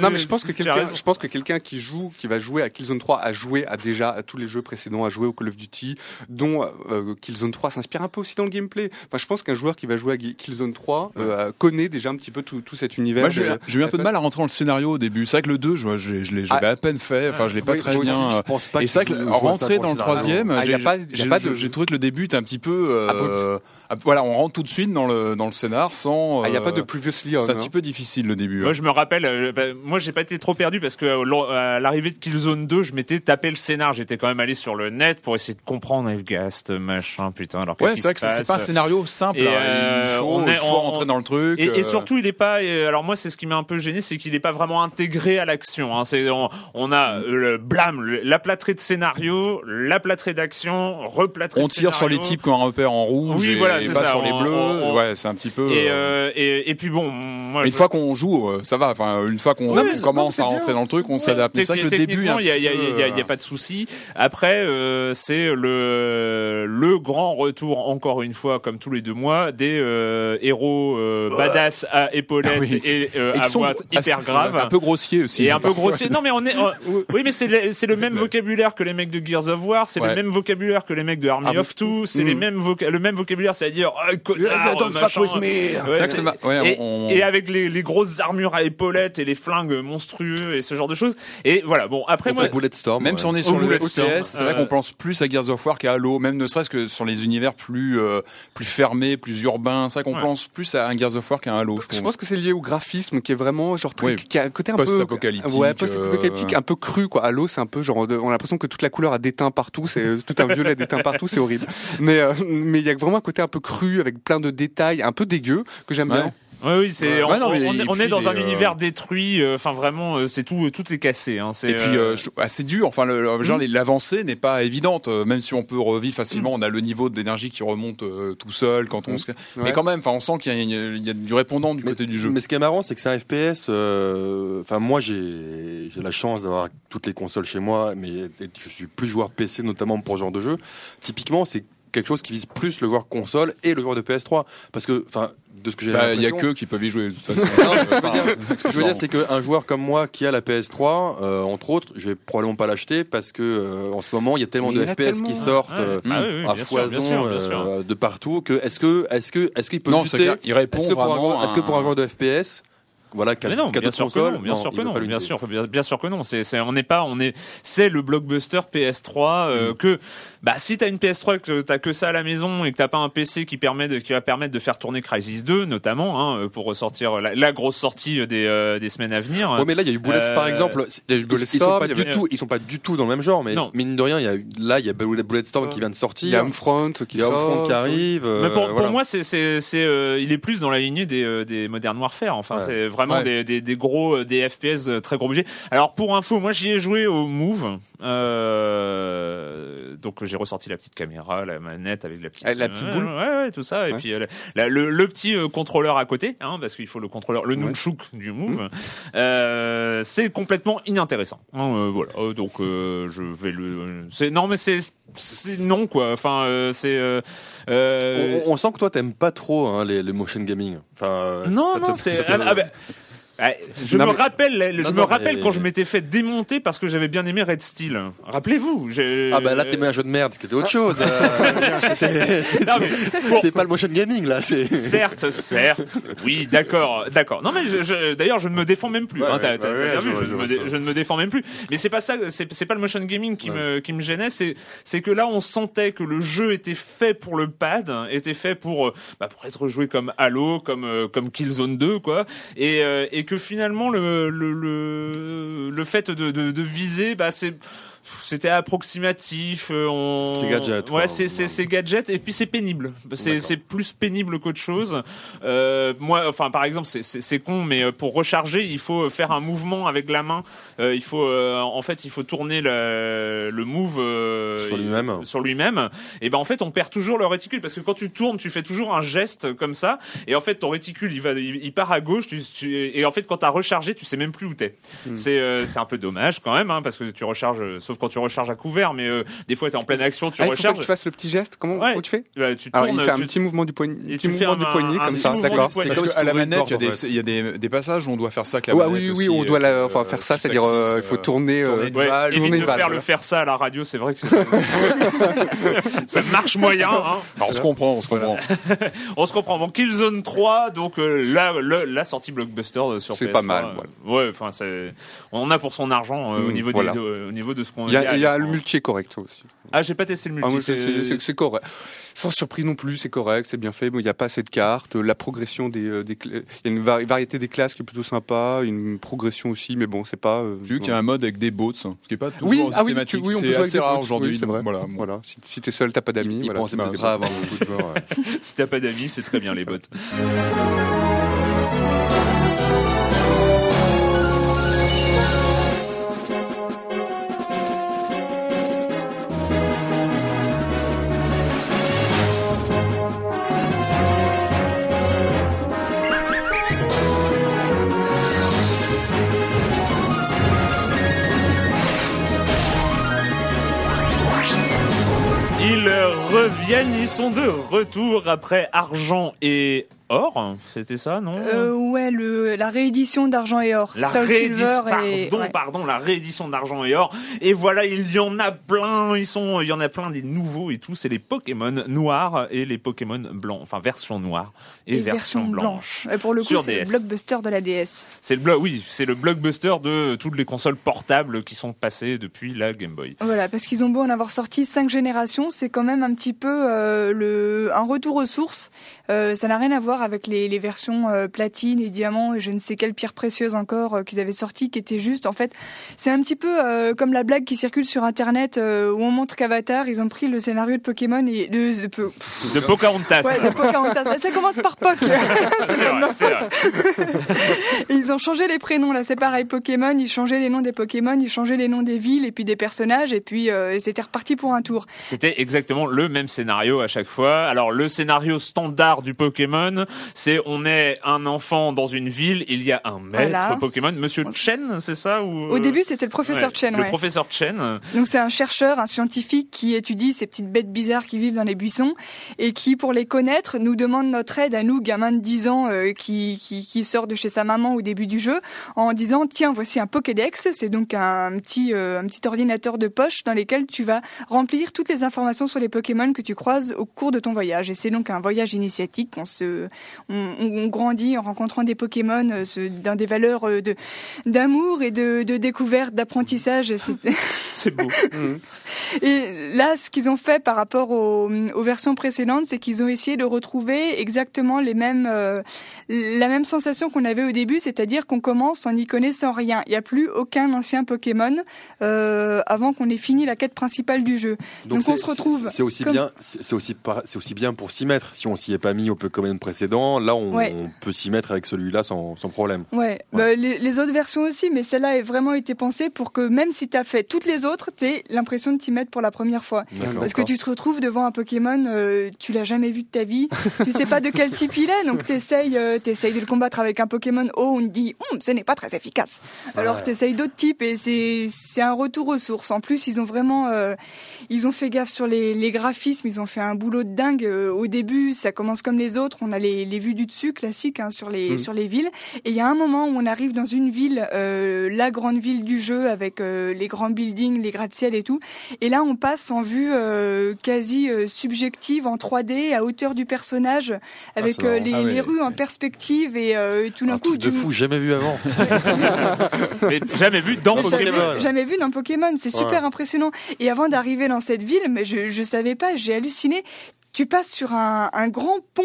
non, mais, je pense que quelqu'un je pense que quelqu'un qui joue qui va jouer à Killzone 3 a joué à déjà à tous les jeux précédents a joué au Call of Duty dont euh, Killzone 3 s'inspire un peu aussi dans le gameplay. Enfin je pense qu'un joueur qui va jouer à Killzone 3 euh, connaît déjà un petit peu tout, tout cet univers j'ai eu un peu de mal à rentrer dans le scénario au début. C'est vrai que le 2 je, je, je l'ai ah. à peine fait. Enfin je l'ai pas très bien je pense pas et c'est vrai que rentrer dans le troisième ah, j'ai trouvé que le début était un petit peu euh, ah, voilà on rentre tout de suite dans le dans le scénar sans il n'y a pas de Previously C'est un petit peu difficile le début. Moi, hein. je me rappelle, euh, bah, moi, j'ai pas été trop perdu parce que euh, à l'arrivée de Killzone 2, je m'étais tapé le scénar. J'étais quand même allé sur le net pour essayer de comprendre Elgast, machin, putain. Alors, ouais, c'est vrai que c'est pas un scénario simple. Hein. Euh, il faut, on est, rentrer dans le truc. Et, surtout, il est pas. Alors moi, c'est ce qui m'a un peu gêné, c'est qu'il est pas vraiment intégré à l'action. Hein. C'est on, a le blâme, la plâtrée de scénario, la plâtrée d'action, replâtrée. On tire sur les types qui ont un repère en rouge. Oui, et, voilà, c'est ça. Sur les bleus. Ouais, c'est un petit peu. Et, et, et puis bon, une fois qu'on joue, euh, ça va. Enfin, une fois qu'on commence à rentrer dans le truc, on s'adapte. C'est ça que le début, il y a, y, a, y a, pas de souci. Après, euh, c'est le le grand retour encore une fois, comme tous les deux mois, des euh, héros badass à épaulettes ah et à voix hyper grave, un peu grossier aussi. Et un peu grossier. Non, mais on est. oui, mais c'est le, c'est le même vocabulaire que les mecs de Gears of War, c'est le même vocabulaire que les mecs de Army ah, of Two, c'est les mm. mêmes le même vocabulaire, c'est-à-dire. Oh, et avec les, les, grosses armures à épaulettes et les flingues monstrueux et ce genre de choses. Et voilà, bon, après moi. Même si on est sur le FPS, c'est vrai qu'on pense plus à Gears of War qu'à Halo, même ne serait-ce que sur les univers plus, euh, plus fermés, plus urbains. C'est vrai qu'on pense plus à un Gears of War qu'à un Halo. Je, pense que c'est lié au graphisme qui est vraiment genre très, qui a un côté un peu post-apocalyptique. Ouais, post-apocalyptique, euh, un peu cru, quoi. Halo, c'est un peu genre, on a l'impression que toute la couleur a déteint partout, c'est tout un violet déteint partout, c'est horrible. Mais, euh, mais il y a vraiment un côté un peu cru avec plein de détails, un peu dégueu, que j'aime bien. Oui, oui, c'est. on, est dans un euh, univers détruit. Euh, enfin, vraiment, euh, c'est tout, tout est cassé. Hein, et puis, assez dur. Enfin, le, genre, hmm. l'avancée n'est pas évidente. Même si on peut revivre facilement, on a le niveau d'énergie qui remonte tout seul quand on. Hmm. Se... Mais quand même, enfin, on sent qu'il y, a du répondant du côté du jeu. Mais ce qui est marrant, c'est que c'est un FPS. Enfin, moi, j'ai j'ai la chance d'avoir toutes les consoles chez moi, mais je suis plus joueur PC, notamment pour ce genre de jeu. Typiquement, c'est quelque chose qui vise plus le joueur console et le joueur de PS3 parce que enfin de ce que j'ai bah, Il y a que qui peuvent y jouer de toute façon. ce que je veux dire, c'est qu'un joueur comme moi qui a la PS3, euh, entre autres, je vais probablement pas l'acheter parce que euh, en ce moment, il y a tellement de FPS qui sortent euh, ah à foison de partout que est-ce que est-ce que est-ce qu'il peut non, lutter Il répond est-ce que, pour un, est-ce que pour un joueur de FPS voilà mais non, bien sûr que non, bien sûr que non, bien sûr, bien, sûr que non. C'est, c'est, on n'est pas, on est, c'est le blockbuster PS3 euh, mm. que, bah, si t'as une PS3 que t'as que ça à la maison et que t'as pas un PC qui permet de, qui va permettre de faire tourner Crisis 2 notamment, hein, pour ressortir la, grosse sortie des, euh, des semaines à venir. Ouais, mais là il y a eu Bullet euh, par exemple. Ils, ils, sont pas du tout, ils sont pas du tout dans le même genre, mais mine de rien, il y a là il y a Bulletstorm qui vient de sortir. Il y a Homefront qui, qui arrive. Mais pour, pour moi, c'est, c'est, c'est, il est plus dans la lignée des, des Modern Warfare. Enfin, c'est vraiment des, des, des, gros euh, des FPS euh, très gros budget. Alors pour info, moi j'y ai joué au Move. Euh, donc j'ai ressorti la petite caméra, la manette avec la petite la petite boule. Ouais, ouais, tout ça et puis le, le, petit contrôleur à côté hein, parce qu'il faut le contrôleur le nunchuk du Move. Mmh. c'est complètement inintéressant. Hein, voilà. donc je vais le c'est non mais c'est non quoi. Enfin c'est on, sent que toi t'aimes pas trop hein, les, les motion gaming. Enfin non non c'est ah, ben, je me rappelle, je me rappelle quand je m'étais fait démonter parce que j'avais bien aimé Red Steel. Rappelez-vous. Ah bah là t'aimais un jeu de merde, c'était autre chose. Euh, c'est pas le motion gaming là. Certes, certes. Oui, d'accord, d'accord. Non mais d'ailleurs je ne me défends même plus. je, ne me défends même plus. Mais c'est pas ça, c'est pas le motion gaming qui me qui me gênait. C'est c'est que là on sentait que le jeu était fait pour le pad, était fait pour euh, bah, pour être joué comme Halo, comme euh, comme Killzone 2 quoi, et et que finalement le le le, fait de, de, de viser, bah c'est c'était approximatif. Euh, on... C'est gadget. Ouais, c'est c'est gadget et puis c'est pénible. C'est c'est plus pénible qu'autre chose. Euh, moi, enfin par exemple, c'est c'est con, mais euh, pour recharger, il faut faire un mouvement avec la main. Euh, il faut en fait, il faut tourner le, le move sur lui-même. Sur lui-même. Et ben en fait, on perd toujours le réticule parce que quand tu tournes, tu fais toujours un geste comme ça. Et en fait, ton réticule, il va, il, part à gauche. Tu, tu, et en fait, quand t'as rechargé, tu sais même plus où t'es. Hmm. C'est c'est un peu dommage quand même, hein, parce que tu recharges sauf quand tu recharges à couvert, mais euh, des fois tu es en pleine action, tu ah, recharges. Il faut que tu fasses le petit geste. Comment tu fais bah, Tu tournes, il fait un petit mouvement du poignet, petit mouvement du poignet comme ça, d'accord. Parce qu'à la manette, il y a des, des passages où on doit faire ça avec la manette. Oui, oui, on doit euh, enfin faire ça, c'est-à-dire euh, il faut tourner, tourner une faire le faire ça à la radio, c'est vrai que ça marche moyen. Hein. On se comprend, on se comprend. On se comprend. Bon, Killzone 3, donc là, la sortie blockbuster sur PS3. C'est pas mal. Ouais, enfin, on a pour son argent au niveau au niveau de ce qu'on. Il y a le multi est correct aussi. Ah, j'ai pas testé le multi. Ah, c'est correct. Sans surprise non plus, c'est correct, c'est bien fait. il n'y a pas assez de cartes. La progression des, euh, des il y a une variété des classes qui est plutôt sympa, une progression aussi, mais bon, c'est pas. Euh, J'ai vu qu'il y a un mode avec des bots, ce qui est pas toujours oui, ah systématique. Oui, c'est assez rare aujourd'hui. c'est vrai. Voilà, voilà. Si, si t'es seul, t'as pas d'amis. Il, voilà, il pas avoir beaucoup de joueurs. si t'as pas d'amis, c'est très bien les bots. Reviennent, ils sont de retour après argent et Or, c'était ça, non? Euh, Ouais, le, la réédition d'Argent et Or. La réédition, pardon, pardon, la réédition d'Argent et Or. Et voilà, il y en a plein, ils sont, il y en a plein des nouveaux et tout. C'est les Pokémon noirs et les Pokémon blancs, enfin version noire et, version, blanche. Et pour le coup, c'est le blockbuster de la DS. C'est le oui, c'est le blockbuster de toutes les consoles portables qui sont passées depuis la Game Boy. Voilà, parce qu'ils ont beau en avoir sorti cinq générations, c'est quand même un petit peu euh, le un retour aux sources. Euh, ça n'a rien à voir avec les, les versions euh, platine et diamant et je ne sais quelle pierre précieuse encore euh, qu'ils avaient sorti qui était juste en fait c'est un petit peu euh, comme la blague qui circule sur internet où on montre qu'Avatar ils ont pris le scénario de Pokémon et de, de, de Pocahontas. Ouais, de Pocahontas. Ça, commence par Poc. Ils ont changé les prénoms là. C'est pareil Pokémon ils changeaient les noms des Pokémon ils changeaient les noms des villes et puis des personnages et puis c'était reparti pour un tour. C'était exactement le même scénario à chaque fois. Alors le scénario standard du Pokémon c'est on est un enfant dans une ville, il y a un maître Pokémon, Monsieur Chen, c'est ça ou Au début, c'était le professeur Chen. Le professeur Chen. Donc c'est un chercheur, un scientifique qui étudie ces petites bêtes bizarres qui vivent dans les buissons et qui, pour les connaître, nous demande notre aide à nous, gamins de 10 ans, euh, qui, qui, qui sort de chez sa maman au début du jeu, en disant tiens, voici un Pokédex. C'est donc un petit euh, un petit ordinateur de poche dans lequel tu vas remplir toutes les informations sur les Pokémon que tu croises au cours de ton voyage. Et c'est donc un voyage On se on, grandit en rencontrant des Pokémon euh, dans des valeurs euh, de d'amour et de, de découverte, d'apprentissage. C'est beau. Et là, ce qu'ils ont fait par rapport aux, aux versions précédentes, c'est qu'ils ont essayé de retrouver exactement les mêmes, euh, la même sensation qu'on avait au début, c'est-à-dire qu'on commence en n'y connaissant rien. Il n'y a plus aucun ancien Pokémon euh, avant qu'on ait fini la quête principale du jeu. Donc, on se retrouve. C'est aussi bien, c'est aussi c'est aussi bien pour s'y mettre. Si on s'y est pas mis au Pokémon précédent, là on, peut s'y mettre avec celui-là sans, sans, problème. Ouais. Bah, les, les, autres versions aussi, mais celle-là a vraiment été pensée pour que même si tu as fait toutes les autres, tu aies l'impression de t'y mettre pour la première fois. Parce que tu te retrouves devant un Pokémon, euh, tu l'as jamais vu de ta vie, tu sais pas de quel type il est, donc t'essayes, euh, t'essayes de le combattre avec un Pokémon haut, on te dit, hum, ce n'est pas très efficace. Alors tu t'essayes d'autres types et c'est c'est un retour aux sources. En plus, ils ont vraiment, euh, ils ont fait gaffe sur les, les graphismes, ils ont fait un boulot de dingue. au début, ça commence comme les autres, on a les vues du dessus classiques hein, sur les mm. sur les villes. Et il y a un moment où on arrive dans une ville, euh, la grande ville du jeu avec euh, les grands buildings, les gratte-ciel et tout. Et là, on passe en vue euh, quasi subjective en 3D à hauteur du personnage, avec ah, les, ah les, rues en perspective et, tout d'un coup. de fou, jamais vu avant. mais jamais vu dans Pokémon. Jamais, vu dans Pokémon. C'est super impressionnant. Et avant d'arriver dans cette ville, mais je je savais pas, j'ai halluciné. Tu passes sur un, grand pont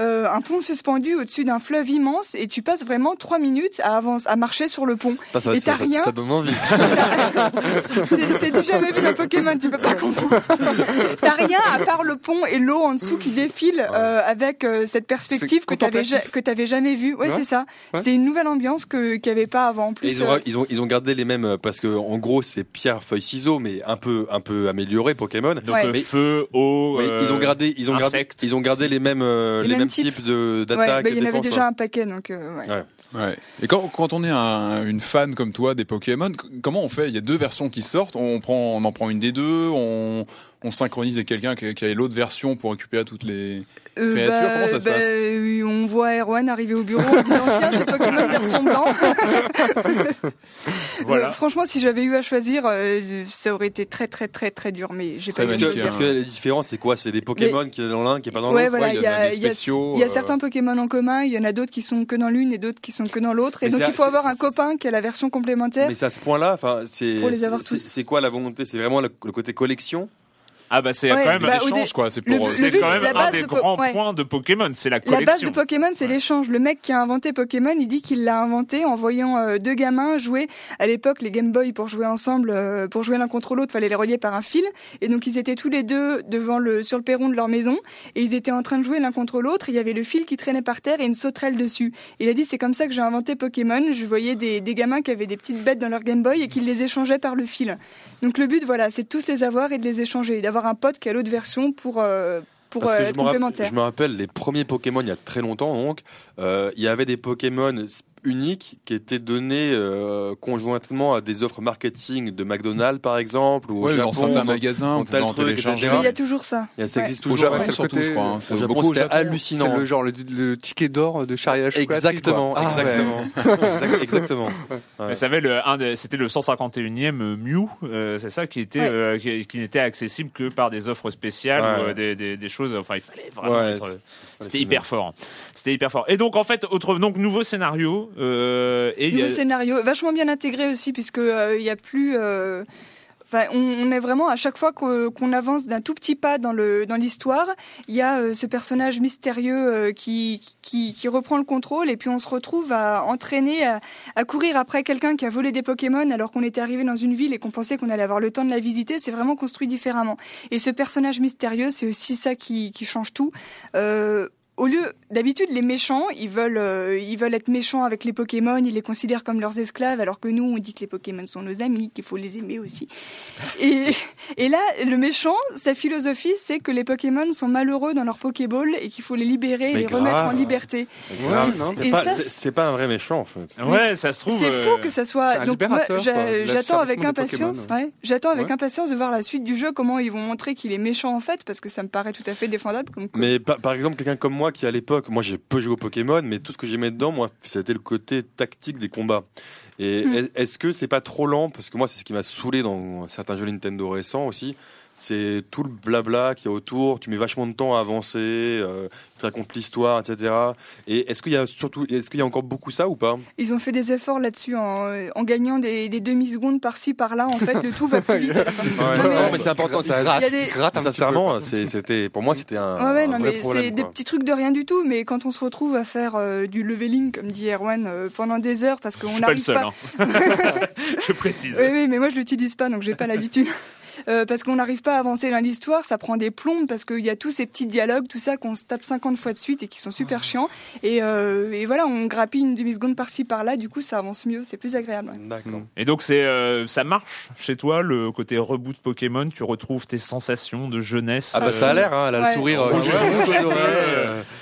euh, un pont suspendu au-dessus d'un fleuve immense et tu passes vraiment trois minutes à avance, à marcher sur le pont. Ça, et t'as rien. Ça donne envie. c'est du jamais vu dans Pokémon, tu peux pas comprendre. t'as rien à part le pont et l'eau en dessous qui défile euh, avec euh, cette perspective que t'avais que t'avais jamais vue. Ouais, c'est ça. C'est une nouvelle ambiance que qu'il y avait pas avant. En plus, ils, ont, ils, ont, ils ont gardé les mêmes parce que en gros c'est pierre feuille ciseaux mais un peu un peu amélioré Pokémon. Donc feu, eau. ils ont gardé ils ont gardé ils ont gardé les mêmes les, mêmes type d'attaque. Ouais, bah, il y en avait déjà un paquet, donc. Euh, ouais. Ouais. Et quand, quand on est un, une fan comme toi des Pokémon, comment on fait? Il y a deux versions qui sortent. On prend, on en prend une des deux. On, on synchronise avec quelqu'un qui, qui a l'autre version pour récupérer toutes les euh, créatures. Bah, comment ça se bah, passe On voit Erwan arriver au bureau en disant tiens j'ai Pokémon version blanc. voilà. Euh, franchement, si j'avais eu à choisir, euh, ça aurait été très très très très dur. Mais j'ai pas. Parce que, parce que la différence c'est quoi? C'est des Pokémon qui sont dans l'un, qui est pas dans l'autre? il y, a, il y a certains Pokémon en commun. Il y en a d'autres qui sont que dans l'une et d'autres qui sont que dans l'autre. Et donc il faut avoir un copain qui a la version complémentaire. Mais c'est à ce point-là, enfin c'est. Pour les avoir tous. C'est quoi la volonté? C'est vraiment le côté collection? Ah bah c'est quand même bah, l'échange quoi. C'est pour c'est quand même un des grands points de Pokémon, c'est la collection. La base de Pokémon, c'est l'échange. Le mec qui a inventé Pokémon, il dit qu'il l'a inventé en voyant euh, deux gamins jouer. À l'époque, les Game Boy pour jouer ensemble, euh, pour jouer l'un contre l'autre, fallait les relier par un fil. Et donc ils étaient tous les deux devant le sur le perron de leur maison et ils étaient en train de jouer l'un contre l'autre. Il y avait le fil qui traînait par terre et une sauterelle dessus. Il a dit c'est comme ça que j'ai inventé Pokémon. Je voyais des, des gamins qui avaient des petites bêtes dans leur Game Boy et qu'ils les échangeaient par le fil. Donc le but, voilà, c'est de tous les avoir et de les échanger, d'avoir un pote qui a l'autre version pour euh, pour Parce que euh, je, me je me rappelle les premiers Pokémon il y a très longtemps donc euh, il y avait des Pokémon unique qui était donné euh, conjointement à des offres marketing de McDonald's par exemple ou ouais, au Japon, dans certains magasins on en télécharger il y a toujours ça. Ça existe toujours. Au Japon ouais, surtout je crois hein. c'est beaucoup hallucinant. c'est le genre le, ticket d'or de charriage exactement ah, exactement. Exactement. Savez le c'était le 151e Mew euh, c'est ça qui était euh, qui, n'était accessible que par des offres spéciales ou des, des, des, choses enfin il fallait vraiment c'était hyper fort c'était hyper fort. Et donc en fait autre donc nouveau scénario euh, et Nouveau scénario, vachement bien intégré aussi, puisque euh, il y a plus. Euh, enfin, on, est vraiment à chaque fois qu'on avance d'un tout petit pas dans le dans l'histoire, il y a ce personnage mystérieux qui, qui, qui reprend le contrôle et puis on se retrouve à entraîner à, à courir après quelqu'un qui a volé des Pokémon alors qu'on était arrivé dans une ville et qu'on pensait qu'on allait avoir le temps de la visiter. C'est vraiment construit différemment. Et ce personnage mystérieux, c'est aussi ça qui, qui change tout. Euh, au lieu, d'habitude, les méchants, ils veulent, euh, ils veulent être méchants avec les Pokémon, ils les considèrent comme leurs esclaves, alors que nous, on dit que les Pokémon sont nos amis, qu'il faut les aimer aussi. Et, et là, le méchant, sa philosophie, c'est que les Pokémon sont malheureux dans leur Pokéball et qu'il faut les libérer et les remettre en liberté. C'est pas, un vrai méchant, en fait. Ouais, ça se trouve. C'est fou euh, que ça soit. Donc, j'attends avec impatience. Ouais, j'attends avec impatience de voir la suite du jeu, comment ils vont montrer qu'il est méchant en fait, parce que ça me paraît tout à fait défendable. Comme Mais par exemple, quelqu'un comme moi qui à l'époque, moi j'ai peu joué au Pokémon, mais tout ce que j'aimais dedans, moi, c'était le côté tactique des combats. Et hmm. est-ce que c'est pas trop lent? Parce que moi, c'est ce qui m'a saoulé dans certains jeux Nintendo récents aussi c'est tout le blabla qui est autour. Tu mets vachement de temps à avancer, euh, tu racontes l'histoire, etc. Et est-ce qu'il y a surtout, est-ce qu'il y a encore beaucoup ça ou pas? Ils ont fait des efforts là-dessus en, en gagnant des, des demi-secondes par-ci par-là. En fait, le tout va plus vite. non, mais, c'est important. Ça gratte, des... sincèrement, c'était pour moi c'était un, ouais, non, vrai mais C'est des petits trucs de rien du tout, mais quand on se retrouve à faire euh, du leveling, comme dit Erwan, euh, pendant des heures, parce qu'on n'arrive pas. pas... Hein. je précise. Oui, oui, mais moi je l'utilise pas, donc j'ai pas l'habitude. Euh, parce qu'on n'arrive pas à avancer dans l'histoire, ça prend des plombes parce qu'il y a tous ces petits dialogues, tout ça qu'on se tape 50 fois de suite et qui sont super chiants. Et, euh, et voilà, on grappille une demi-seconde par-ci par-là, du coup ça avance mieux, c'est plus agréable. D'accord. Et donc c'est euh, ça marche chez toi le côté reboot Pokémon, tu retrouves tes sensations de jeunesse. Ah bah ça a l'air, hein, elle a le sourire.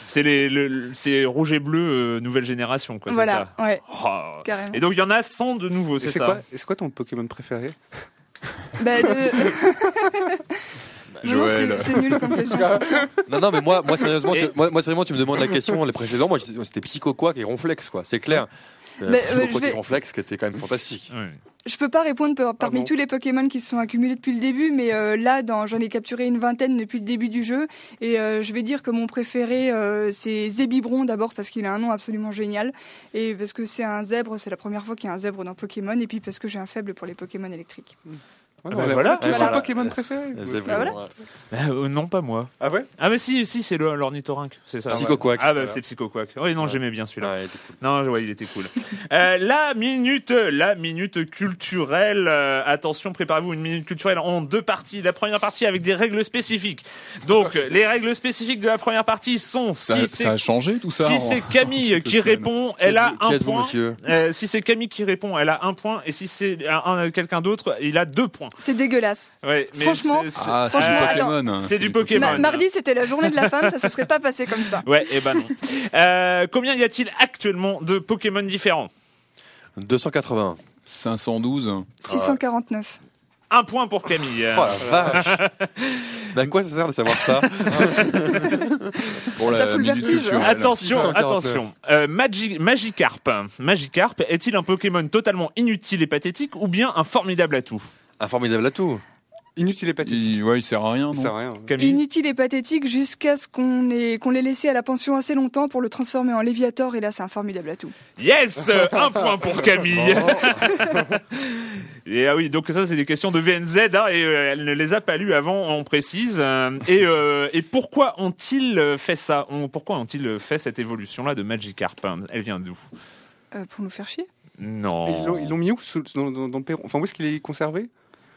c'est les c'est rouge et bleu nouvelle génération quoi. Voilà, ça ouais. Oh. Carrément. Et donc il y en a 100 de nouveaux, c'est ça. C'est quoi ton Pokémon préféré? bah, c'est nul comme question. non, non, mais moi, moi, sérieusement, tu, moi, moi, sérieusement, tu me demandes la question, les précédents, moi, c'était Psycho Quack et Ronflex, quoi. C'est clair. Euh, mais, Psycho Quack et Ronflex, qui était quand même fantastique. Oui. Je peux pas répondre parmi tous les Pokémon qui se sont accumulés depuis le début, mais euh, là, j'en ai capturé une vingtaine depuis le début du jeu, et euh, je vais dire que mon préféré, c'est Zébibron d'abord parce qu'il a un nom absolument génial, et parce que c'est un zèbre, c'est la première fois qu'il y a un zèbre dans Pokémon, et puis parce que j'ai un faible pour les Pokémon électriques. Mm. Ah bah voilà, tous voilà. Pokémon préféré. Bah bah, euh, non, pas moi. Ah ouais? Ah mais si, si, c'est l'ornithorynque, c'est ça. Psychoquack. Ah bah c'est Psychoquack. Oui, non, j'aimais bien celui-là. non, ouais, il était cool. euh, la minute, la minute culturelle. Euh, attention, préparez-vous une minute culturelle en deux parties. La première partie avec des règles spécifiques. Donc, les règles spécifiques de la première partie sont si ça, a changé tout ça. Si c'est Camille qui répond, elle a un point. Euh, si c'est Camille qui répond, elle a un point, et si c'est quelqu'un d'autre, il a deux points. C'est dégueulasse. Ouais, mais franchement, ah, c'est du Pokémon. C'est du Pokémon. mardi, c'était la journée de la femme, ça se serait pas passé comme ça. Ouais, et eh ben non. Euh, combien y a-t-il actuellement de Pokémon différents? 280. 512. 649. Un point pour Camille. Oh la vache bah, quoi ça sert de savoir ça? Pour la ça fout le vertige. Attention, attention. Euh, Magikarp. Magikarp est-il un Pokémon totalement inutile et pathétique ou bien un formidable atout? Un formidable atout Inutile et pathétique. Il, ouais, il sert à rien, il sert à rien. Inutile et pathétique jusqu'à ce qu'on ait, qu'on l'ait laissé à la pension assez longtemps pour le transformer en Léviator et là c'est un formidable atout. Yes Un point pour Camille Et ah oui, donc ça c'est des questions de VNZ hein, et euh, elle ne les a pas lues avant, on précise. Et, euh, et pourquoi ont-ils fait ça Pourquoi ont-ils fait cette évolution-là de Magikarp? Elle vient d'où? Euh, Pour nous faire chier? Non. Ils l'ont mis où dans, dans, dans, Enfin, où est-ce qu'il est conservé?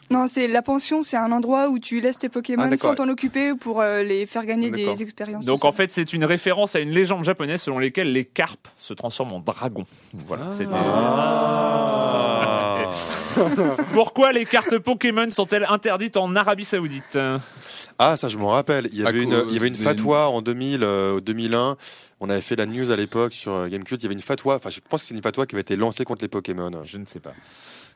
Non, c'est la pension, c'est un endroit où tu laisses tes Pokémon ah, sans t'en occuper pour euh, les faire gagner des expériences. Donc en fait, c'est une référence à une légende japonaise selon laquelle les carpes se transforment en dragons. Voilà, ah. c'était. Ah. Pourquoi les cartes Pokémon sont-elles interdites en Arabie Saoudite? Ah, ça je m'en rappelle. Il y avait une, il y avait une fatwa en 2000, 2001. Euh, On avait fait la news à l'époque sur euh, Gamecube. Il y avait une fatwa. Enfin, je pense que c'est une fatwa qui avait été lancée contre les Pokémon. Je ne sais pas.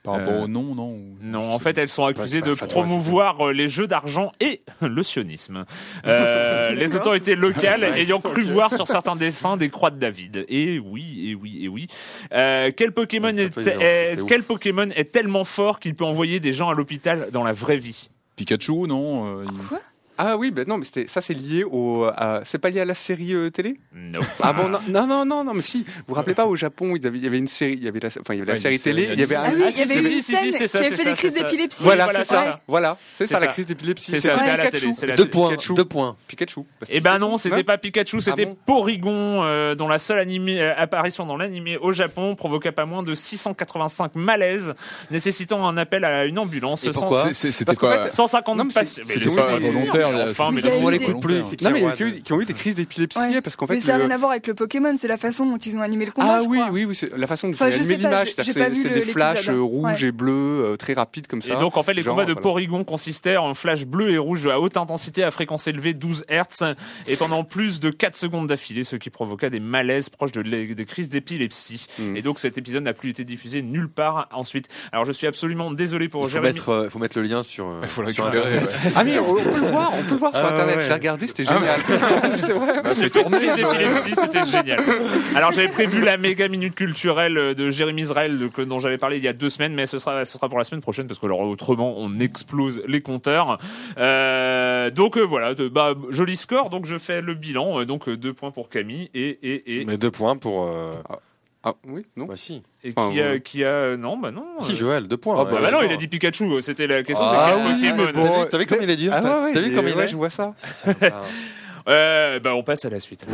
Par rapport au nom, non Non, en fait, elles sont accusées de promouvoir euh, les jeux d'argent et le sionisme. Euh, les autorités locales ayant cru voir sur certains dessins des croix de David. Et oui, et oui, et oui. Euh, quel Pokémon est, quel Pokémon est tellement fort qu'il peut envoyer des gens à l'hôpital dans la vraie vie? Pikachu, non Quoi? Ah oui, ben non, mais c'était ça, c'est lié au. c'est pas lié à la série euh, télé? Non. Ah bon, non, non, non, non, non, mais si. Vous vous rappelez pas au Japon, il y avait, il y avait une série, il y avait la, enfin, il y avait la série télé, il y avait un. Ah oui, il y avait une scène qui avait fait des crises d'épilepsie. Voilà, c'est ça. Voilà, c'est ça, la crise d'épilepsie. C'est ça, c'est à la télé. Deux points. Deux points. Pikachu. Eh ben non, c'était pas Pikachu, c'était Porygon, euh, dont la seule euh, apparition dans l'animé au Japon provoqua pas moins de 685 malaises, nécessitant un appel à une ambulance. Pourquoi? C'était quoi 150 patients. C'était pas volontaire on l'écoute plus. Non, mais qui ont eu des crises d'épilepsie parce qu'en fait. Mais ça n'a rien à voir avec le Pokémon, c'est la façon dont ils ont animé le combat. Ah oui, oui, oui, c'est la façon dont ils ont animé l'image. C'est des flashs rouges et bleus euh, très rapides comme ça. Et donc en fait, les combats de Porygon consistaient en flash bleu et rouge à haute intensité à fréquence élevée, 12 Hz, et pendant plus de 4 secondes d'affilée, ce qui provoqua des malaises proches de des crises d'épilepsie. Hmm. Et donc cet épisode n'a plus été diffusé nulle part ensuite. Alors je suis absolument désolé pour Il faut euh, faut mettre le lien sur. Il faut. Ah mais on peut le voir, on peut le voir sur ah internet. J'ai regardé, c'était ah génial. c'est vrai. Bah, c'était génial. Alors j'avais prévu la méga minute culturelle de Jérémy Israël dont j'avais parlé il y a deux semaines, mais ce sera, ce sera pour la semaine prochaine parce que alors, autrement on explose les compteurs. Euh, donc euh, voilà, bah, joli score. Donc je fais le bilan. Euh, donc deux points pour Camille et et, et... Mais deux points pour. Ah, ah, oui, non Bah si. Et qui, a, qui a non bah non. Si Joël, deux points. Ah, bah, bah, non, il a dit Pikachu. C'était la question. Ah oui, Pokémon. T'as vu comme il est dur Ah T'as vu comme il est Je vois ça. Euh, bah, on passe à la suite.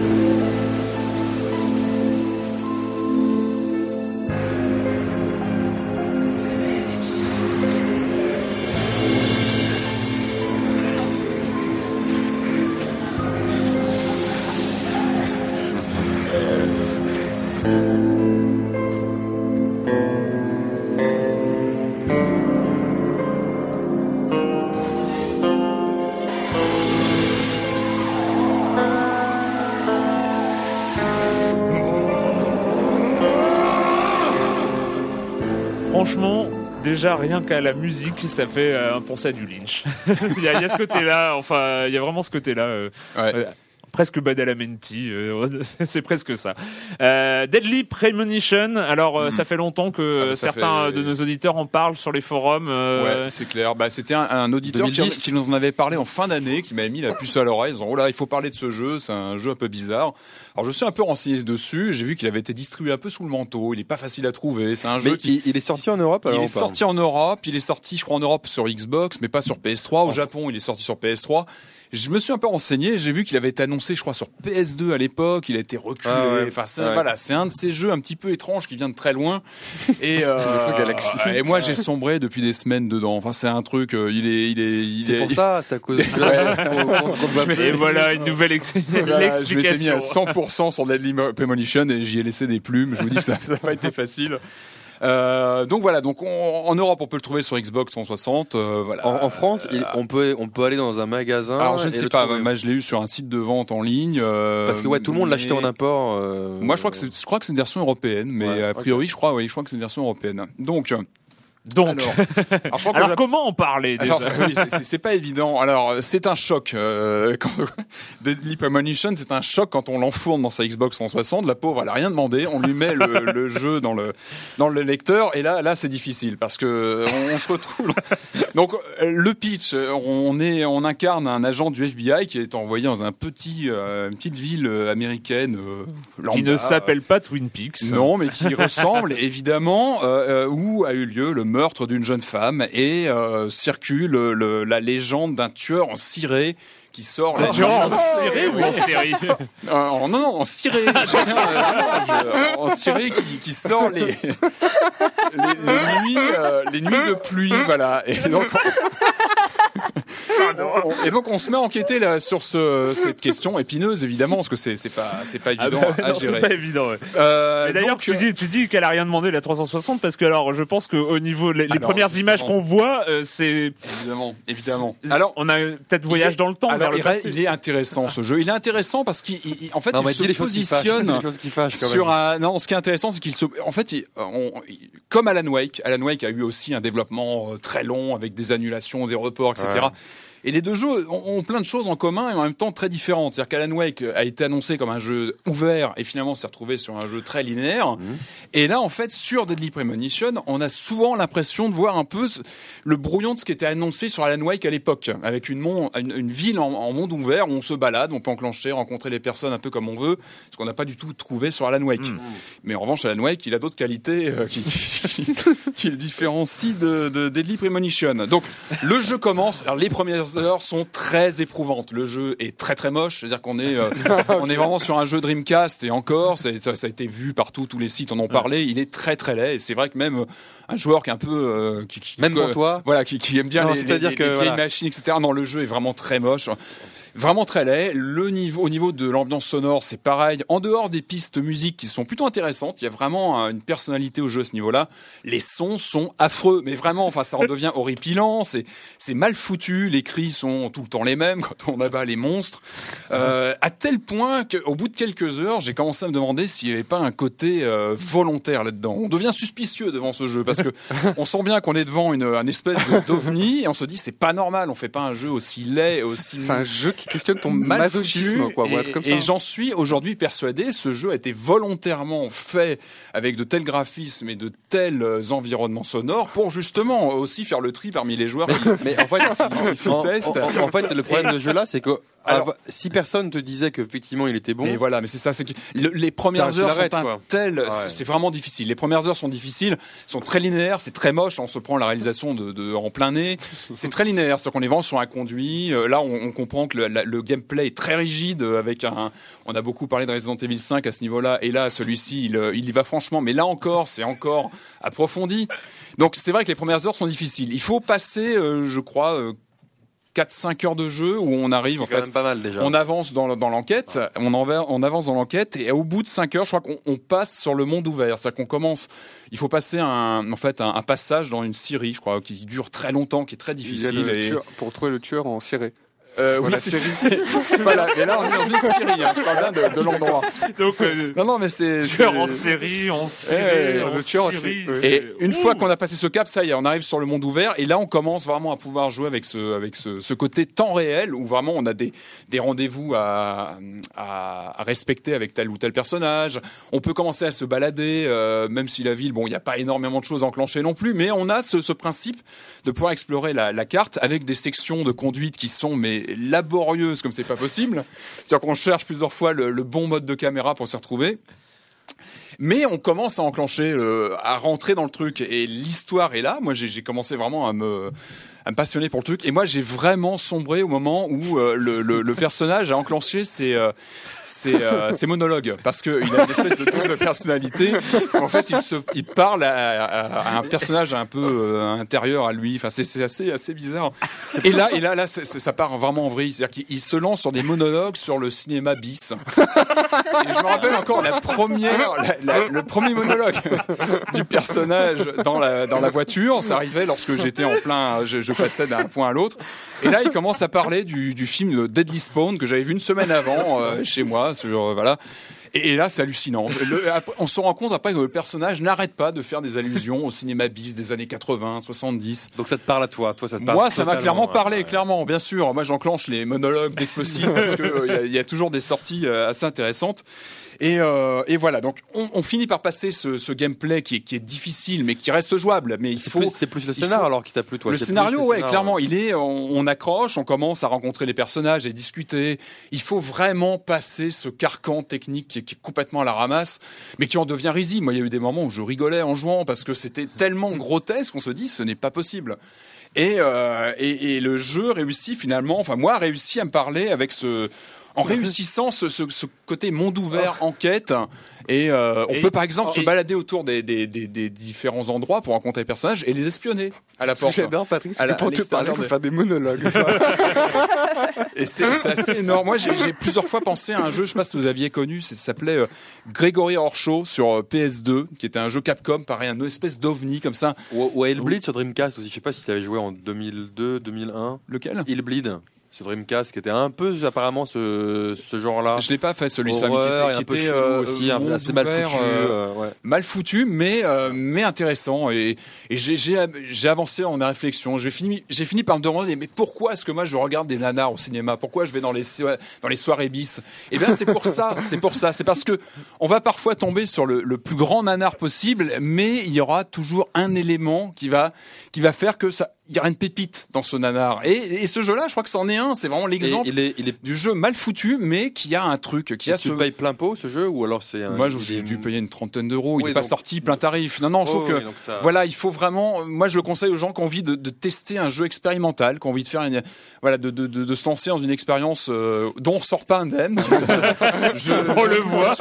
Déjà rien qu'à la musique, ça fait penser à du Lynch. il, y a, ce côté-là, enfin, il y a vraiment ce côté-là. Ouais presque Badalamenti, euh, c'est presque ça. Euh, Deadly Premonition, alors euh, ça hmm. fait longtemps que ah bah, certains de nos auditeurs en parlent sur les forums. Ouais, c'est clair. Bah, c'était un, auditeur qui, nous en avait parlé en fin d'année, qui m'avait mis la puce à l'oreille, en disant oh là, il faut parler de ce jeu, c'est un jeu un peu bizarre. Alors je suis un peu renseigné dessus, j'ai vu qu'il avait été distribué un peu sous le manteau, il est pas facile à trouver, c'est un jeu qui... Il est sorti en Europe Il est sorti en Europe, il est sorti je crois en Europe sur Xbox, mais pas sur PS3. Au Japon, il est sorti sur PS3. Je me suis un peu renseigné, j'ai vu qu'il avait été annoncé, je crois, sur PS2 à l'époque, il a été reculé. Ah enfin, c'est, voilà, c'est un de ces jeux un petit peu étranges qui vient de très loin. Et, euh, et moi, j'ai sombré depuis des semaines dedans. Enfin, c'est un truc, euh, il est, il est, il c'est pour ça, ça cause. et voilà une nouvelle explication. Je m'étais mis à 100% sur Deadly Premonition et j'y ai laissé des plumes. Je vous dis que ça n'a pas été facile. Euh, donc voilà, donc en Europe on peut le trouver sur Xbox 360. Euh, voilà. En, France, on peut on peut aller dans un magasin. Alors je ne sais pas, moi je l'ai eu sur un site de vente en ligne. Euh, Parce que ouais, tout le monde l'achetait en import. Moi je crois que c'est je crois que c'est une version européenne, mais a priori je crois oui, je crois que c'est une version européenne. Donc donc, alors, comment en parler déjà oui, c'est pas évident. Alors, c'est un choc. Euh, quand... Deadly Premonition, c'est un choc quand on l'enfourne dans sa Xbox 360. La pauvre, elle a rien demandé. On lui met le, le jeu dans le dans le lecteur, et là, là, c'est difficile parce que on, se retrouve. Donc, le pitch, on est, on incarne un agent du FBI qui est envoyé dans un petit, euh, une petite ville américaine euh, qui ne s'appelle pas Twin Peaks. Non, mais qui ressemble évidemment euh, où a eu lieu le meurtre d'une jeune femme et euh, circule la légende d'un tueur en ciré qui sort la tueur en ciré ou en série? Euh, Non, non, en ciré. en ciré qui, qui sort les, les, nuits, euh, les nuits de pluie, voilà. Et donc, et donc on se met à enquêter là, sur ce, cette question épineuse évidemment parce que c'est c'est pas c'est pas ah évident bah, à gérer. C'est pas évident. Ouais. Euh, d'ailleurs tu dis tu dis qu'elle a rien demandé la 360 parce que alors je pense qu'au niveau les, les premières images qu'on voit euh, c'est évidemment évidemment. Alors on a peut-être voyage dans le temps vers le il, passé. Il est intéressant ce jeu. Il est intéressant parce qu'il en fait il se positionne sur un non ce qui est intéressant c'est qu'il se en fait on, comme Alan Wake Alan Wake a eu aussi un développement euh, très long avec des annulations des reports etc. 好。Et les deux jeux ont, plein de choses en commun et en même temps très différentes. C'est-à-dire qu'Alan Wake a été annoncé comme un jeu ouvert et finalement s'est retrouvé sur un jeu très linéaire. Mhm. Et là, en fait, sur Deadly Premonition, on a souvent l'impression de voir un peu le brouillon de ce qui était annoncé sur Alan Wake à l'époque, avec une, une, ville en, monde ouvert où on se balade, on peut enclencher, rencontrer les personnes un peu comme on veut, ce qu'on n'a pas du tout trouvé sur Alan Wake. Mhm. Mais en revanche, Alan Wake, il a d'autres qualités euh, qui, qui, le différencient de, de Deadly Premonition. Donc, le jeu commence. Alors, les premières heures sont très éprouvantes. Le jeu est très très moche, c'est-à-dire qu'on est, euh, on est vraiment sur un jeu Dreamcast et encore, ça, ça, a été vu partout, tous les sites en ont parlé. Il est très très laid. Et c'est vrai que même un joueur qui est un peu, euh, qui, qui, même pour toi, voilà, qui, qui aime bien les, les, les, que, machines, etc. Non, le jeu est vraiment très moche vraiment très laid. Le niveau, au niveau de l'ambiance sonore, c'est pareil. En dehors des pistes musiques qui sont plutôt intéressantes, il y a vraiment une personnalité au jeu à ce niveau-là. Les sons sont affreux, mais vraiment, enfin, ça en devient horripilant. C'est, c'est mal foutu. Les cris sont tout le temps les mêmes quand on abat les monstres. Euh, à tel point qu'au bout de quelques heures, j'ai commencé à me demander s'il n'y avait pas un côté euh, volontaire là-dedans. On devient suspicieux devant ce jeu parce que on sent bien qu'on est devant une, un espèce d'ovni et on se dit c'est pas normal. On fait pas un jeu aussi laid, aussi. C'est un jeu qui questionne ton masochisme, quoi. Et, et j'en suis aujourd'hui persuadé. Ce jeu a été volontairement fait avec de tels graphismes et de tels environnements sonores pour justement aussi faire le tri parmi les joueurs. Mais, en fait, en, fait, le problème de ce jeu-là, c'est que alors, si personne te disait qu'effectivement il était bon. Mais voilà, mais c'est ça, c'est que les premières heures sont un tel, c'est vraiment difficile. Les premières heures sont difficiles, sont très linéaires, c'est très moche. On se prend la réalisation de, de en plein nez. c'est très linéaire, c'est qu'on est vraiment sur un conduit. Euh, là, on, on comprend que le, le, gameplay est très rigide, avec un. On a beaucoup parlé de Resident Evil 5 à ce niveau-là, et là, celui-ci, il, il y va franchement. Mais là encore, c'est encore approfondi. Donc c'est vrai que les premières heures sont difficiles. Il faut passer, euh, je crois. Euh, 4-5 heures de jeu où on arrive en fait pas mal déjà. on avance dans, dans l'enquête. On, on avance dans l'enquête et au bout de 5 heures je crois qu'on passe sur le monde ouvert. C'est à dire qu'on commence il faut passer un en fait un, passage dans une série je crois qui dure très longtemps qui est très difficile pour trouver le tueur en ciré Euh, oui, c'est voilà, mais là on est dans une série, hein. je parle bien de, de l'endroit. Donc, euh, non, non, mais c'est. Tueur en série, en série, Eh, en le tueur en série. série. Et une fois qu'on a passé ce cap, ça y est, on arrive sur le monde ouvert et là on commence vraiment à pouvoir jouer avec ce, avec ce, ce côté temps réel où vraiment on a des, des rendez-vous à, à, à respecter avec tel ou tel personnage. On peut commencer à se balader, euh, même si la ville, bon, il n'y a pas énormément de choses enclenchées non plus, mais on a ce, ce principe de pouvoir explorer la, la carte avec des sections de conduite qui sont mais laborieuses comme c'est pas possible. C'est-à-dire qu'on cherche plusieurs fois le bon mode de caméra pour s'y retrouver. Mais on commence à enclencher, le- à rentrer dans le truc et l'histoire est là. Moi, j'ai commencé vraiment à me, à me passionner pour le truc. Et moi, j'ai vraiment sombré au moment où euh, le, le- le personnage a enclenché ses, euh, ses, euh, ses monologues. Parce qu'il a une espèce de double personnalité. En fait, il, se, il parle à, à- à un personnage un peu euh, intérieur à lui. Enfin, c'est assez, assez bizarre. Et là, et là, ça part vraiment en vrille. C'est-à-dire qu'il il se lance sur des monologues sur le cinéma bis. Et je me rappelle encore la première, la- la- le premier monologue du personnage dans la, dans la voiture. Ça arrivait lorsque j'étais en plein, je, je passais d'un point à l'autre. Et là, il commence à parler du, du film Deadly Spawn que j'avais vu une semaine avant euh, chez moi. Sur, euh, voilà. Et, là, c'est hallucinant. Le- on se rend compte après que le personnage n'arrête pas de faire des allusions au cinéma bis des années 80, 70. Donc ça te parle à toi, toi ça te parle Moi, ça m'a clairement ouais. parlé, clairement, bien sûr. Moi, j'enclenche les monologues dès que possible parce que euh, y a- il y, a toujours des sorties euh, assez intéressantes. Et, euh, et voilà, donc on, on finit par passer ce, ce gameplay qui est, qui est difficile, mais qui reste jouable. Mais il faut c'est plus le il scénar faut- alors qui t'a plu toi. le c'est plus scénario, ouais, scénar, clairement, il est, on, on accroche, on commence à rencontrer les personnages et discuter. Il faut vraiment passer ce carcan technique qui est, qui est complètement à la ramasse, mais qui en devient risible. Moi, il y a eu des moments où je rigolais en jouant parce que c'était tellement grotesque qu'on se dit, ce n'est pas possible. Et, euh, et, et le jeu réussit finalement, enfin moi, a réussi à me parler avec ce, en réussissant ce, ce, ce côté monde ouvert, enquête. Et euh, on Et- peut par exemple se et- balader autour des, des, des, des différents endroits pour rencontrer les personnages et les espionner à la porte. j'adore, Patrick, c'est À la- que pour à te parler, de- faire des monologues. Et c'est c'est assez énorme. Moi, j'ai plusieurs fois pensé à un jeu, je sais pas si vous aviez connu, ça s'appelait euh, Gregory Horror sur euh, PS2, qui était un jeu Capcom, pareil, un espèce d'ovni comme ça. Ou, ou à Hellbleed sur Dreamcast aussi. Je sais pas si tu avais joué en 2002, 2001. Lequel? Hellbleed sur Dreamcast qui était un peu apparemment ce, ce genre-là. Je l'ai pas fait celui-là, Horreur et qui un était, peu qui était, euh, aussi, assez mal foutu. euh, euh, ouais. mal foutu, mais euh, mais intéressant. Et, et j'ai avancé en réflexion. J'ai fini j'ai fini par me demander mais pourquoi est-ce que moi je regarde des nanars au cinéma? Pourquoi je vais dans les dans les soirées bis? Eh bien c'est pour ça, c'est pour ça, c'est parce que on va parfois tomber sur le, le plus grand nanar possible, mais il y aura toujours un élément qui va qui va faire que ça il y aura une pépite dans ce nanar. Et, et ce jeu-là, je crois que c'en est un. C'est vraiment l'exemple il est, il est, du jeu mal foutu, mais qui a un truc, qui a tu ce payes plein pot ce jeu ou alors c'est un. moi, j'ai dû payer une trentaine d'euros. Il n'est pas sorti plein tarif. Non, non, je Oh, trouve que oui, donc ça- voilà, il faut vraiment. Moi, je le conseille aux gens qui ont envie de, de tester un jeu expérimental, qui ont envie de faire une, voilà, de, de, de, de se lancer dans une expérience euh, dont on sort pas indemne. Je- On le voit.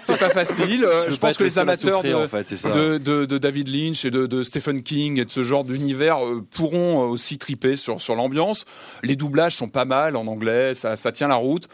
C'est pas facile. Euh, Tu Je pense que le les amateurs souffrir, de, en fait, c'est ça. de, de, de David Lynch et de, de Stephen King et de ce genre d'univers euh, pourront euh, aussi triper sur, sur l'ambiance. Les doublages sont pas mal en anglais, ça, ça tient la route.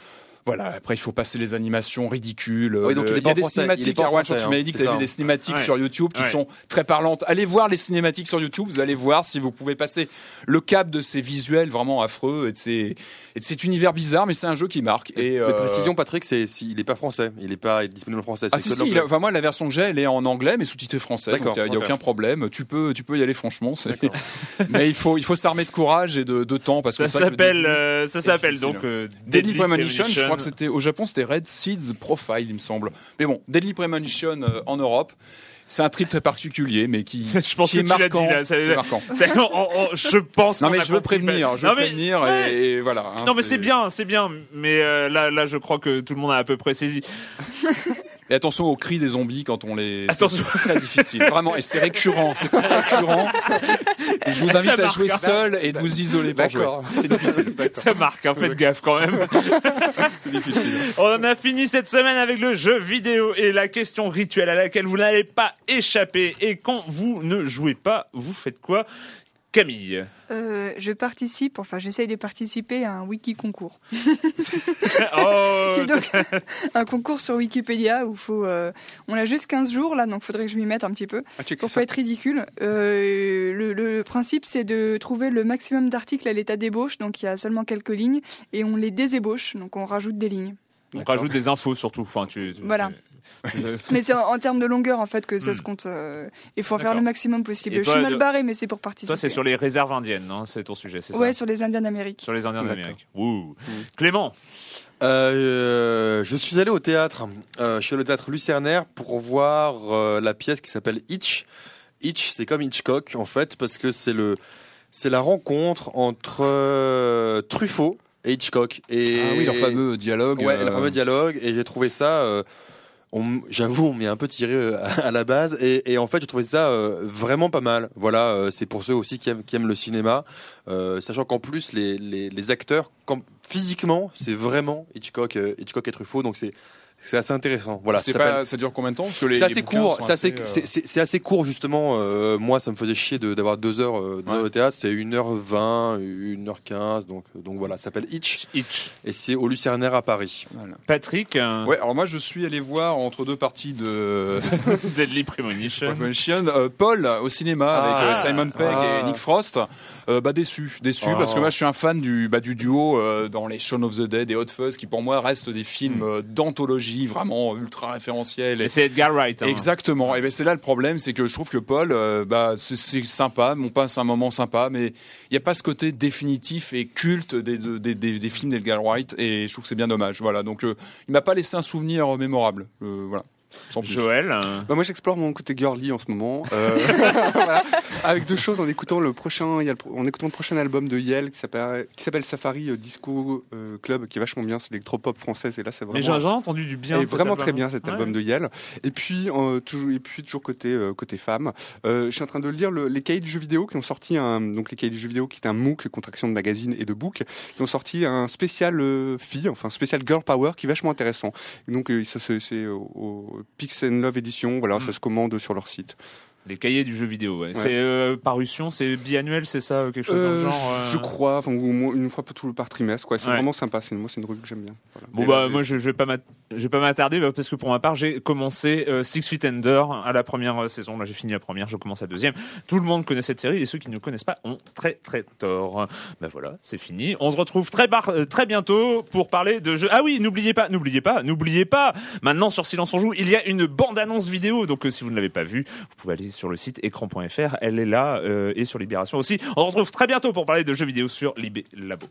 Voilà, après il faut passer les animations ridicules. Oui, donc Le- il est il pas y a des français, cinématiques. tu m'avais hein, dit que c'est tu avais ça. des cinématiques Ouais. sur YouTube qui Ouais. sont très parlantes. Allez voir les cinématiques sur YouTube, vous allez voir si vous pouvez passer le cap de ces visuels vraiment affreux et de, ces, et de cet univers bizarre, mais c'est un jeu qui marque. Et, Mais euh, précision, Patrick, c'est s'il n'est pas français, il n'est pas disponible en français. ah si si, l'anglais. il a- enfin moi la version que j'ai elle est en anglais mais sous-titrée français donc il n'y a, aucun problème tu peux tu peux y aller franchement mais il faut il faut s'armer de courage et de, de temps parce que Ça s'appelle, euh, ça s'appelle donc euh, Deadly Premonition, crois que c'était au Japon, c'était Red Seeds Profile, il me semble. Mais bon, Deadly Premonition euh, en Europe, c'est un trip très particulier, mais qui, Je pense qui que est marquant. dit, là, c'est- qui est marquant. C'est- on- on- je pense. Non mais je veux prévenir, je Non, veux mais- prévenir ouais. et, et voilà. hein, Non mais c'est bien, c'est bien, mais euh, là, là, je crois que tout le monde a à peu près saisi. Et attention aux cris des zombies quand on les. Attention. c'est très difficile, vraiment, et c'est récurrent, c'est très récurrent. Et je vous invite Ça à marque, jouer hein. seul et de vous isoler pour jouer. D'accord. C'est difficile. Ça marque, hein, faites gaffe quand même. C'est difficile. On en a fini cette semaine avec le jeu vidéo et la question rituelle à laquelle vous n'allez pas échapper. Et quand vous ne jouez pas, vous faites quoi? Camille. Euh, je participe, enfin j'essaye de participer à un wiki concours. oh un concours sur Wikipédia où faut, euh, on a juste 15 jours là, donc faudrait que je m'y mette un petit peu ah, pour pas être ridicule. Euh, le, le, principe c'est de trouver le maximum d'articles à l'état d'ébauche, donc il y a seulement quelques lignes et on les désébauche, donc on rajoute des lignes. On rajoute des infos surtout. Enfin, tu, voilà. Mais c'est en, termes de longueur en fait que ça se hmm. compte. Euh, il faut faire le maximum possible. je suis mal barré, mais c'est pour participer. Toi, c'est sur les réserves indiennes, non C'est ton sujet, c'est ça Ouais, sur les Indiens d'Amérique. Sur les Indiens d'Amérique. Hmm. Clément euh, je suis allé au théâtre. Euh, je suis allé au théâtre Lucernaire pour voir la pièce qui s'appelle Hitch. Hitch, c'est comme Hitchcock en fait, parce que c'est le, c'est la rencontre entre Truffaut et Hitchcock. Et ah oui, leur fameux dialogue. Ouais, leur fameux dialogue. Et j'ai trouvé ça j'avoue, on m'est un peu tiré euh, à la base, et, en fait, j'ai trouvé ça euh, vraiment pas mal. Voilà, euh, c'est pour ceux aussi qui aiment, le cinéma, sachant qu'en plus les, les, acteurs, physiquement, c'est vraiment Hitchcock, Hitchcock et Truffaut, donc c'est c'est assez intéressant. Voilà. ça, ça dure combien de temps? C'est assez court. C'est assez, euh, assez, court justement. Euh, moi, ça me faisait chier d'avoir deux heures, euh, de théâtre. C'est 1h20, 1h15. Donc, donc voilà, ça s'appelle Hitch. Hitch. Et c'est au Lucernaire à Paris. Patrick. Ouais. Alors moi, je suis allé voir entre deux parties de Deadly Premonition. Paul au cinéma avec ah. Simon Pegg et ah. Nick Frost. bah déçu, déçu parce que oh. moi, je suis un fan du bah, du duo dans les Shaun of the Dead et Hot Fuzz qui pour moi restent des films hmm. Vraiment ultra référentiel. Et c'est Edgar Wright. Hein. Exactement. Et ben c'est là le problème, c'est que je trouve que Paul, euh, bah c'est sympa, on passe un moment sympa, mais il n'y a pas ce côté définitif et culte des, des, des, films d'Edgar Wright, et je trouve que c'est bien dommage. Voilà. Donc euh, il m'a pas laissé un souvenir mémorable. Euh, voilà. Joël bah Moi, j'explore mon côté girly en ce moment. Euh, Avec deux choses, en écoutant le prochain, il y a le, en écoutant le prochain album de Yel qui s'appelle, Safari euh, Disco euh, Club, qui est vachement bien, c'est l'électropop française. Et là, c'est vraiment. j'ai entendu du bien. Et vraiment très bien cet album de Yel. Et puis, toujours, et puis toujours côté côté femme. je suis en train de lire les cahiers du jeu vidéo qui ont sorti un, donc les cahiers du jeu vidéo qui est un MOOC, contraction de magazine et de book, qui ont sorti un spécial fille, enfin spécial girl power, qui est vachement intéressant. Et donc, ça c'est au Pix Love Edition, voilà, mm. ça se commande sur leur site. Les cahiers du jeu vidéo, ouais. C'est euh, parution, c'est biannuel, c'est ça, quelque chose dans le euh, genre Je euh crois, enfin, une fois par trimestre, quoi. C'est vraiment sympa. C'est une revue que j'aime bien. Bon bah, moi, je, je vais pas je vais pas m'attarder parce que pour ma part, j'ai commencé Six Feet Under à la première saison. Là, j'ai fini la première, je commence la deuxième. Tout le monde connaît cette série et ceux qui ne connaissent pas ont très très tort. Ben voilà, c'est fini. On se retrouve très très bientôt pour parler de jeux. Ah oui, n'oubliez pas, n'oubliez pas, n'oubliez pas. Maintenant sur Silence on joue, il y a une bande annonce vidéo. Donc si vous ne l'avez pas vue, vous pouvez aller sur le site écran.fr. Elle est là euh, et sur Libération aussi. On se retrouve très bientôt pour parler de jeux vidéo sur Libé Labo.